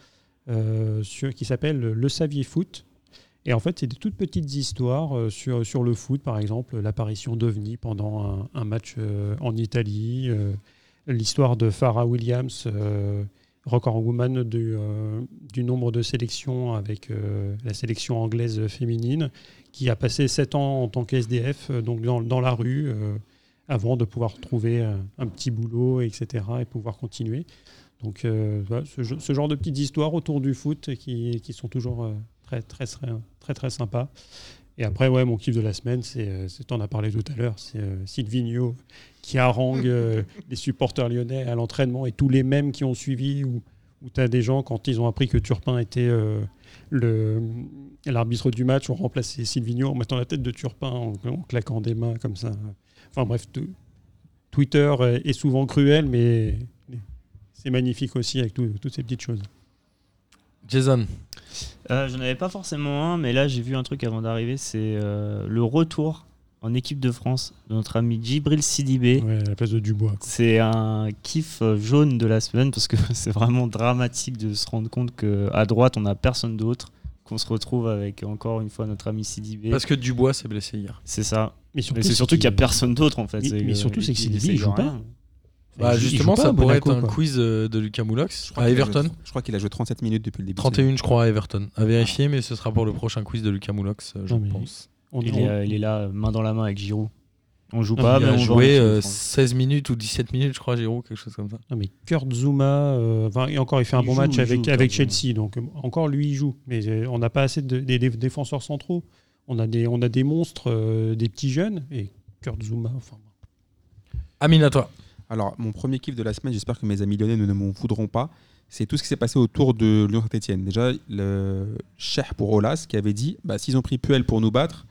euh, qui s'appelle Le Savier Foot. Et en fait, c'est des toutes petites histoires euh, sur, sur le foot, par exemple, l'apparition d'OVNI pendant un, match en Italie, l'histoire de Farah Williams, record woman du, du nombre de sélections avec la sélection anglaise féminine, qui a passé 7 ans en tant qu'SDF, euh, donc dans, dans la rue, avant de pouvoir trouver un, un petit boulot, etc., et pouvoir continuer. Donc, euh, voilà, ce, ge- ce genre de petites histoires autour du foot qui, qui sont toujours euh, très, très, très, très, très sympas. Et après, ouais, mon kiff de la semaine, c'est, euh, c'est on en a parlé tout à l'heure, c'est euh, Silvino qui harangue euh, les supporters lyonnais à l'entraînement et tous les mêmes qui ont suivi, où, où tu as des gens, quand ils ont appris que Turpin était euh, le, l'arbitre du match, ont remplacé Silvino en mettant la tête de Turpin, en, en claquant des mains comme ça. Enfin bref, Twitter est souvent cruel, mais c'est magnifique aussi avec tout- toutes ces petites choses. Jason, Euh, J'en avais pas forcément un, mais là j'ai vu un truc avant d'arriver, c'est euh, le retour en équipe de France de notre ami Djibril Sidibé. Ouais, à la place de Dubois. C'est un kiff euh, jaune de la semaine parce que c'est vraiment dramatique de se rendre compte qu'à droite on n'a personne d'autre, qu'on se retrouve avec encore une fois notre ami Sidibé. parce que Dubois s'est blessé hier. C'est ça. Mais c'est surtout qu'il n'y a personne d'autre en fait. Mais- surtout, c'est que il Sidibé, essaye il joue pas. Bah, justement, joue pas ça pourrait Monaco, être un quoi. quiz euh, de Lucas Moulox à qu'il a Everton. joué- je crois qu'il a joué 37 minutes depuis le début. de 31, je crois, à Everton. À vérifier, mais ce sera pour le prochain quiz de Lucas Moulox, euh, je pense. On, Il on- est, euh, il est là, main dans la main avec Giroud. On joue Non, pas, il mais a on joué équipe de euh, France. 16 minutes ou 17 minutes, je crois, Giroud, quelque chose comme ça. Non, mais Kurt Zuma, euh, enfin, et encore, il fait un bon match avec, Chelsea. Donc, encore, lui, il joue. Mais on n'a pas assez de, des défenseurs centraux. On a des, on a des monstres, euh, des petits jeunes. Et Kurt Zuma, enfin. Amine, à toi. Alors, mon premier kiff de la semaine, j'espère que mes amis lyonnais ne, ne m'en voudront pas, c'est tout ce qui s'est passé autour de Lyon-Saint-Etienne. Déjà, le chef pour Olas qui avait dit bah, s'ils ont pris Puel pour nous battre,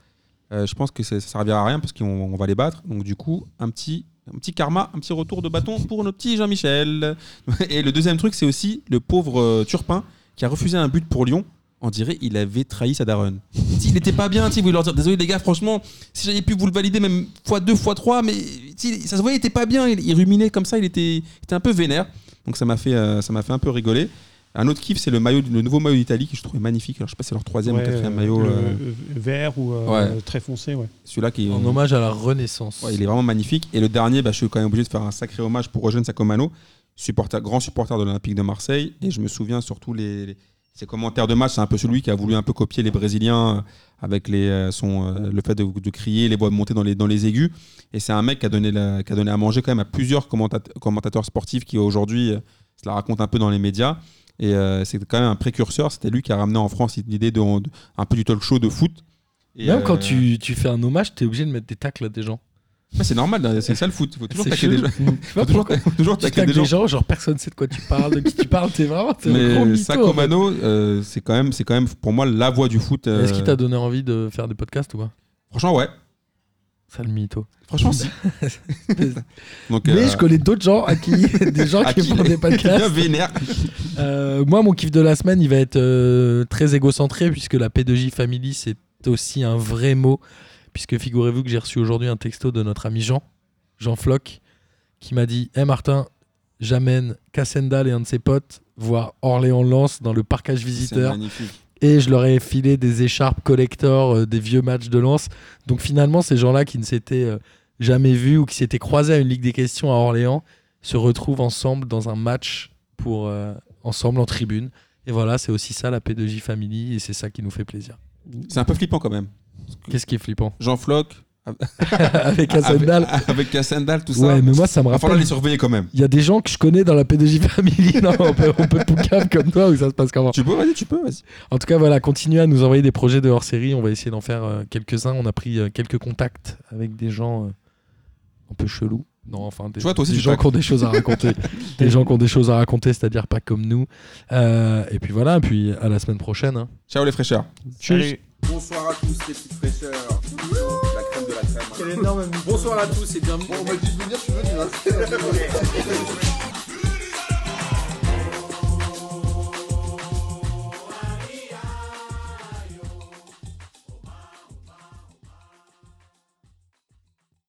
Euh, je pense que ça, ça servira à rien parce qu'on on va les battre. Donc du coup, un petit, un petit karma, un petit retour de bâton pour notre petit Jean-Michel. Et le deuxième truc, c'est aussi le pauvre euh, Turpin qui a refusé un but pour Lyon. On dirait il avait trahi sa daronne. S'il n'était pas bien, il voulait leur dire désolé les gars, franchement, si j'avais pu vous le valider même fois deux, fois trois, mais ça se voyait, il était pas bien, il, il ruminait comme ça, il était, il était un peu vénère. Donc ça m'a fait, euh, ça m'a fait un peu rigoler. Un autre kiff, c'est le maillot, le nouveau maillot d'Italie que je trouvais magnifique. Alors je sais pas si c'est leur troisième Ouais, ou quatrième euh, maillot. euh, euh, vert ou euh, Ouais. très foncé, ouais. Celui-là qui En hommage à la Renaissance. Ouais, il est vraiment magnifique. Et le dernier, bah, je suis quand même obligé de faire un sacré hommage pour Eugène Sacomano, supporter, grand supporter de l'Olympique de Marseille. Et je me souviens surtout les, les- ses commentaires de match. C'est un peu celui qui a voulu un peu copier les Brésiliens euh, avec les, euh, son, euh, le fait de, de crier, les voix monter dans les, dans les aigus. Et c'est un mec qui a, donné la- qui a donné à manger quand même à plusieurs commentat- commentateurs sportifs qui aujourd'hui se la racontent un peu dans les médias. Et euh, c'est quand même un précurseur. C'était lui qui a ramené en France l'idée de, de- un peu du talk show de foot. Et, Même euh, quand tu, tu fais un hommage, t'es obligé de mettre des tacles à des gens. C'est normal, c'est ça le foot. Il faut toujours tacler des gens. Faut toujours, toujours des des gens. gens, genre personne sait de quoi tu parles, de qui tu parles, t'es vraiment un gros Mais mytho, Sacomano, euh, c'est quand même, c'est quand même pour moi la voix du foot. euh, Est-ce qu'il t'a donné envie de faire des podcasts ou pas? Franchement, ouais. Ça le mytho. Franchement, si. Donc, Mais euh, je connais d'autres gens à qui, des gens qui qui- font des podcasts. vénère. Moi, mon kiff de la semaine, il va être très égocentré puisque la P2J Family, c'est aussi un vrai mot. Puisque figurez-vous que j'ai reçu aujourd'hui un texto de notre ami Jean, Jean Floch, qui m'a dit Hé Martin, j'amène Cassendal et un de ses potes voir Orléans-Lens dans le parcage C'est visiteur magnifique. et je leur ai filé des écharpes collector euh, des vieux matchs de Lens. Donc finalement, ces gens-là qui ne s'étaient euh, jamais vus ou qui s'étaient croisés à une Ligue des questions à Orléans se retrouvent ensemble dans un match pour euh, ensemble en tribune. Et voilà, c'est aussi ça la P2J Family et c'est ça qui nous fait plaisir. C'est un peu flippant quand même. Qu'est-ce qui est flippant? Jean Floc, avec Cassendal avec, avec Cassendal, tout ça. Ouais, mais moi ça me Il va falloir rappelle. les surveiller quand même. Il y a des gens que je connais dans la P2J Family. Non, on peut, on peut poucave comme toi où ça se passe comment? Tu peux, vas-y, tu peux, vas-y. En tout cas, voilà, continuez à nous envoyer des projets de hors série. On va essayer d'en faire euh, quelques-uns. On a pris euh, quelques contacts avec des gens euh, un peu chelous. Non, enfin, des, Tu vois, toi aussi, des tu gens qui ont des choses à raconter. des gens qui ont des choses à raconter, c'est-à-dire pas comme nous. Euh, et puis voilà, et puis à la semaine prochaine. hein. Ciao les fraîcheurs. Salut. Bonsoir à tous les petites fraîcheurs. La crème de la crème. Bonsoir à tous et bienvenue. On m'a dit de venir, je suis venu. hein.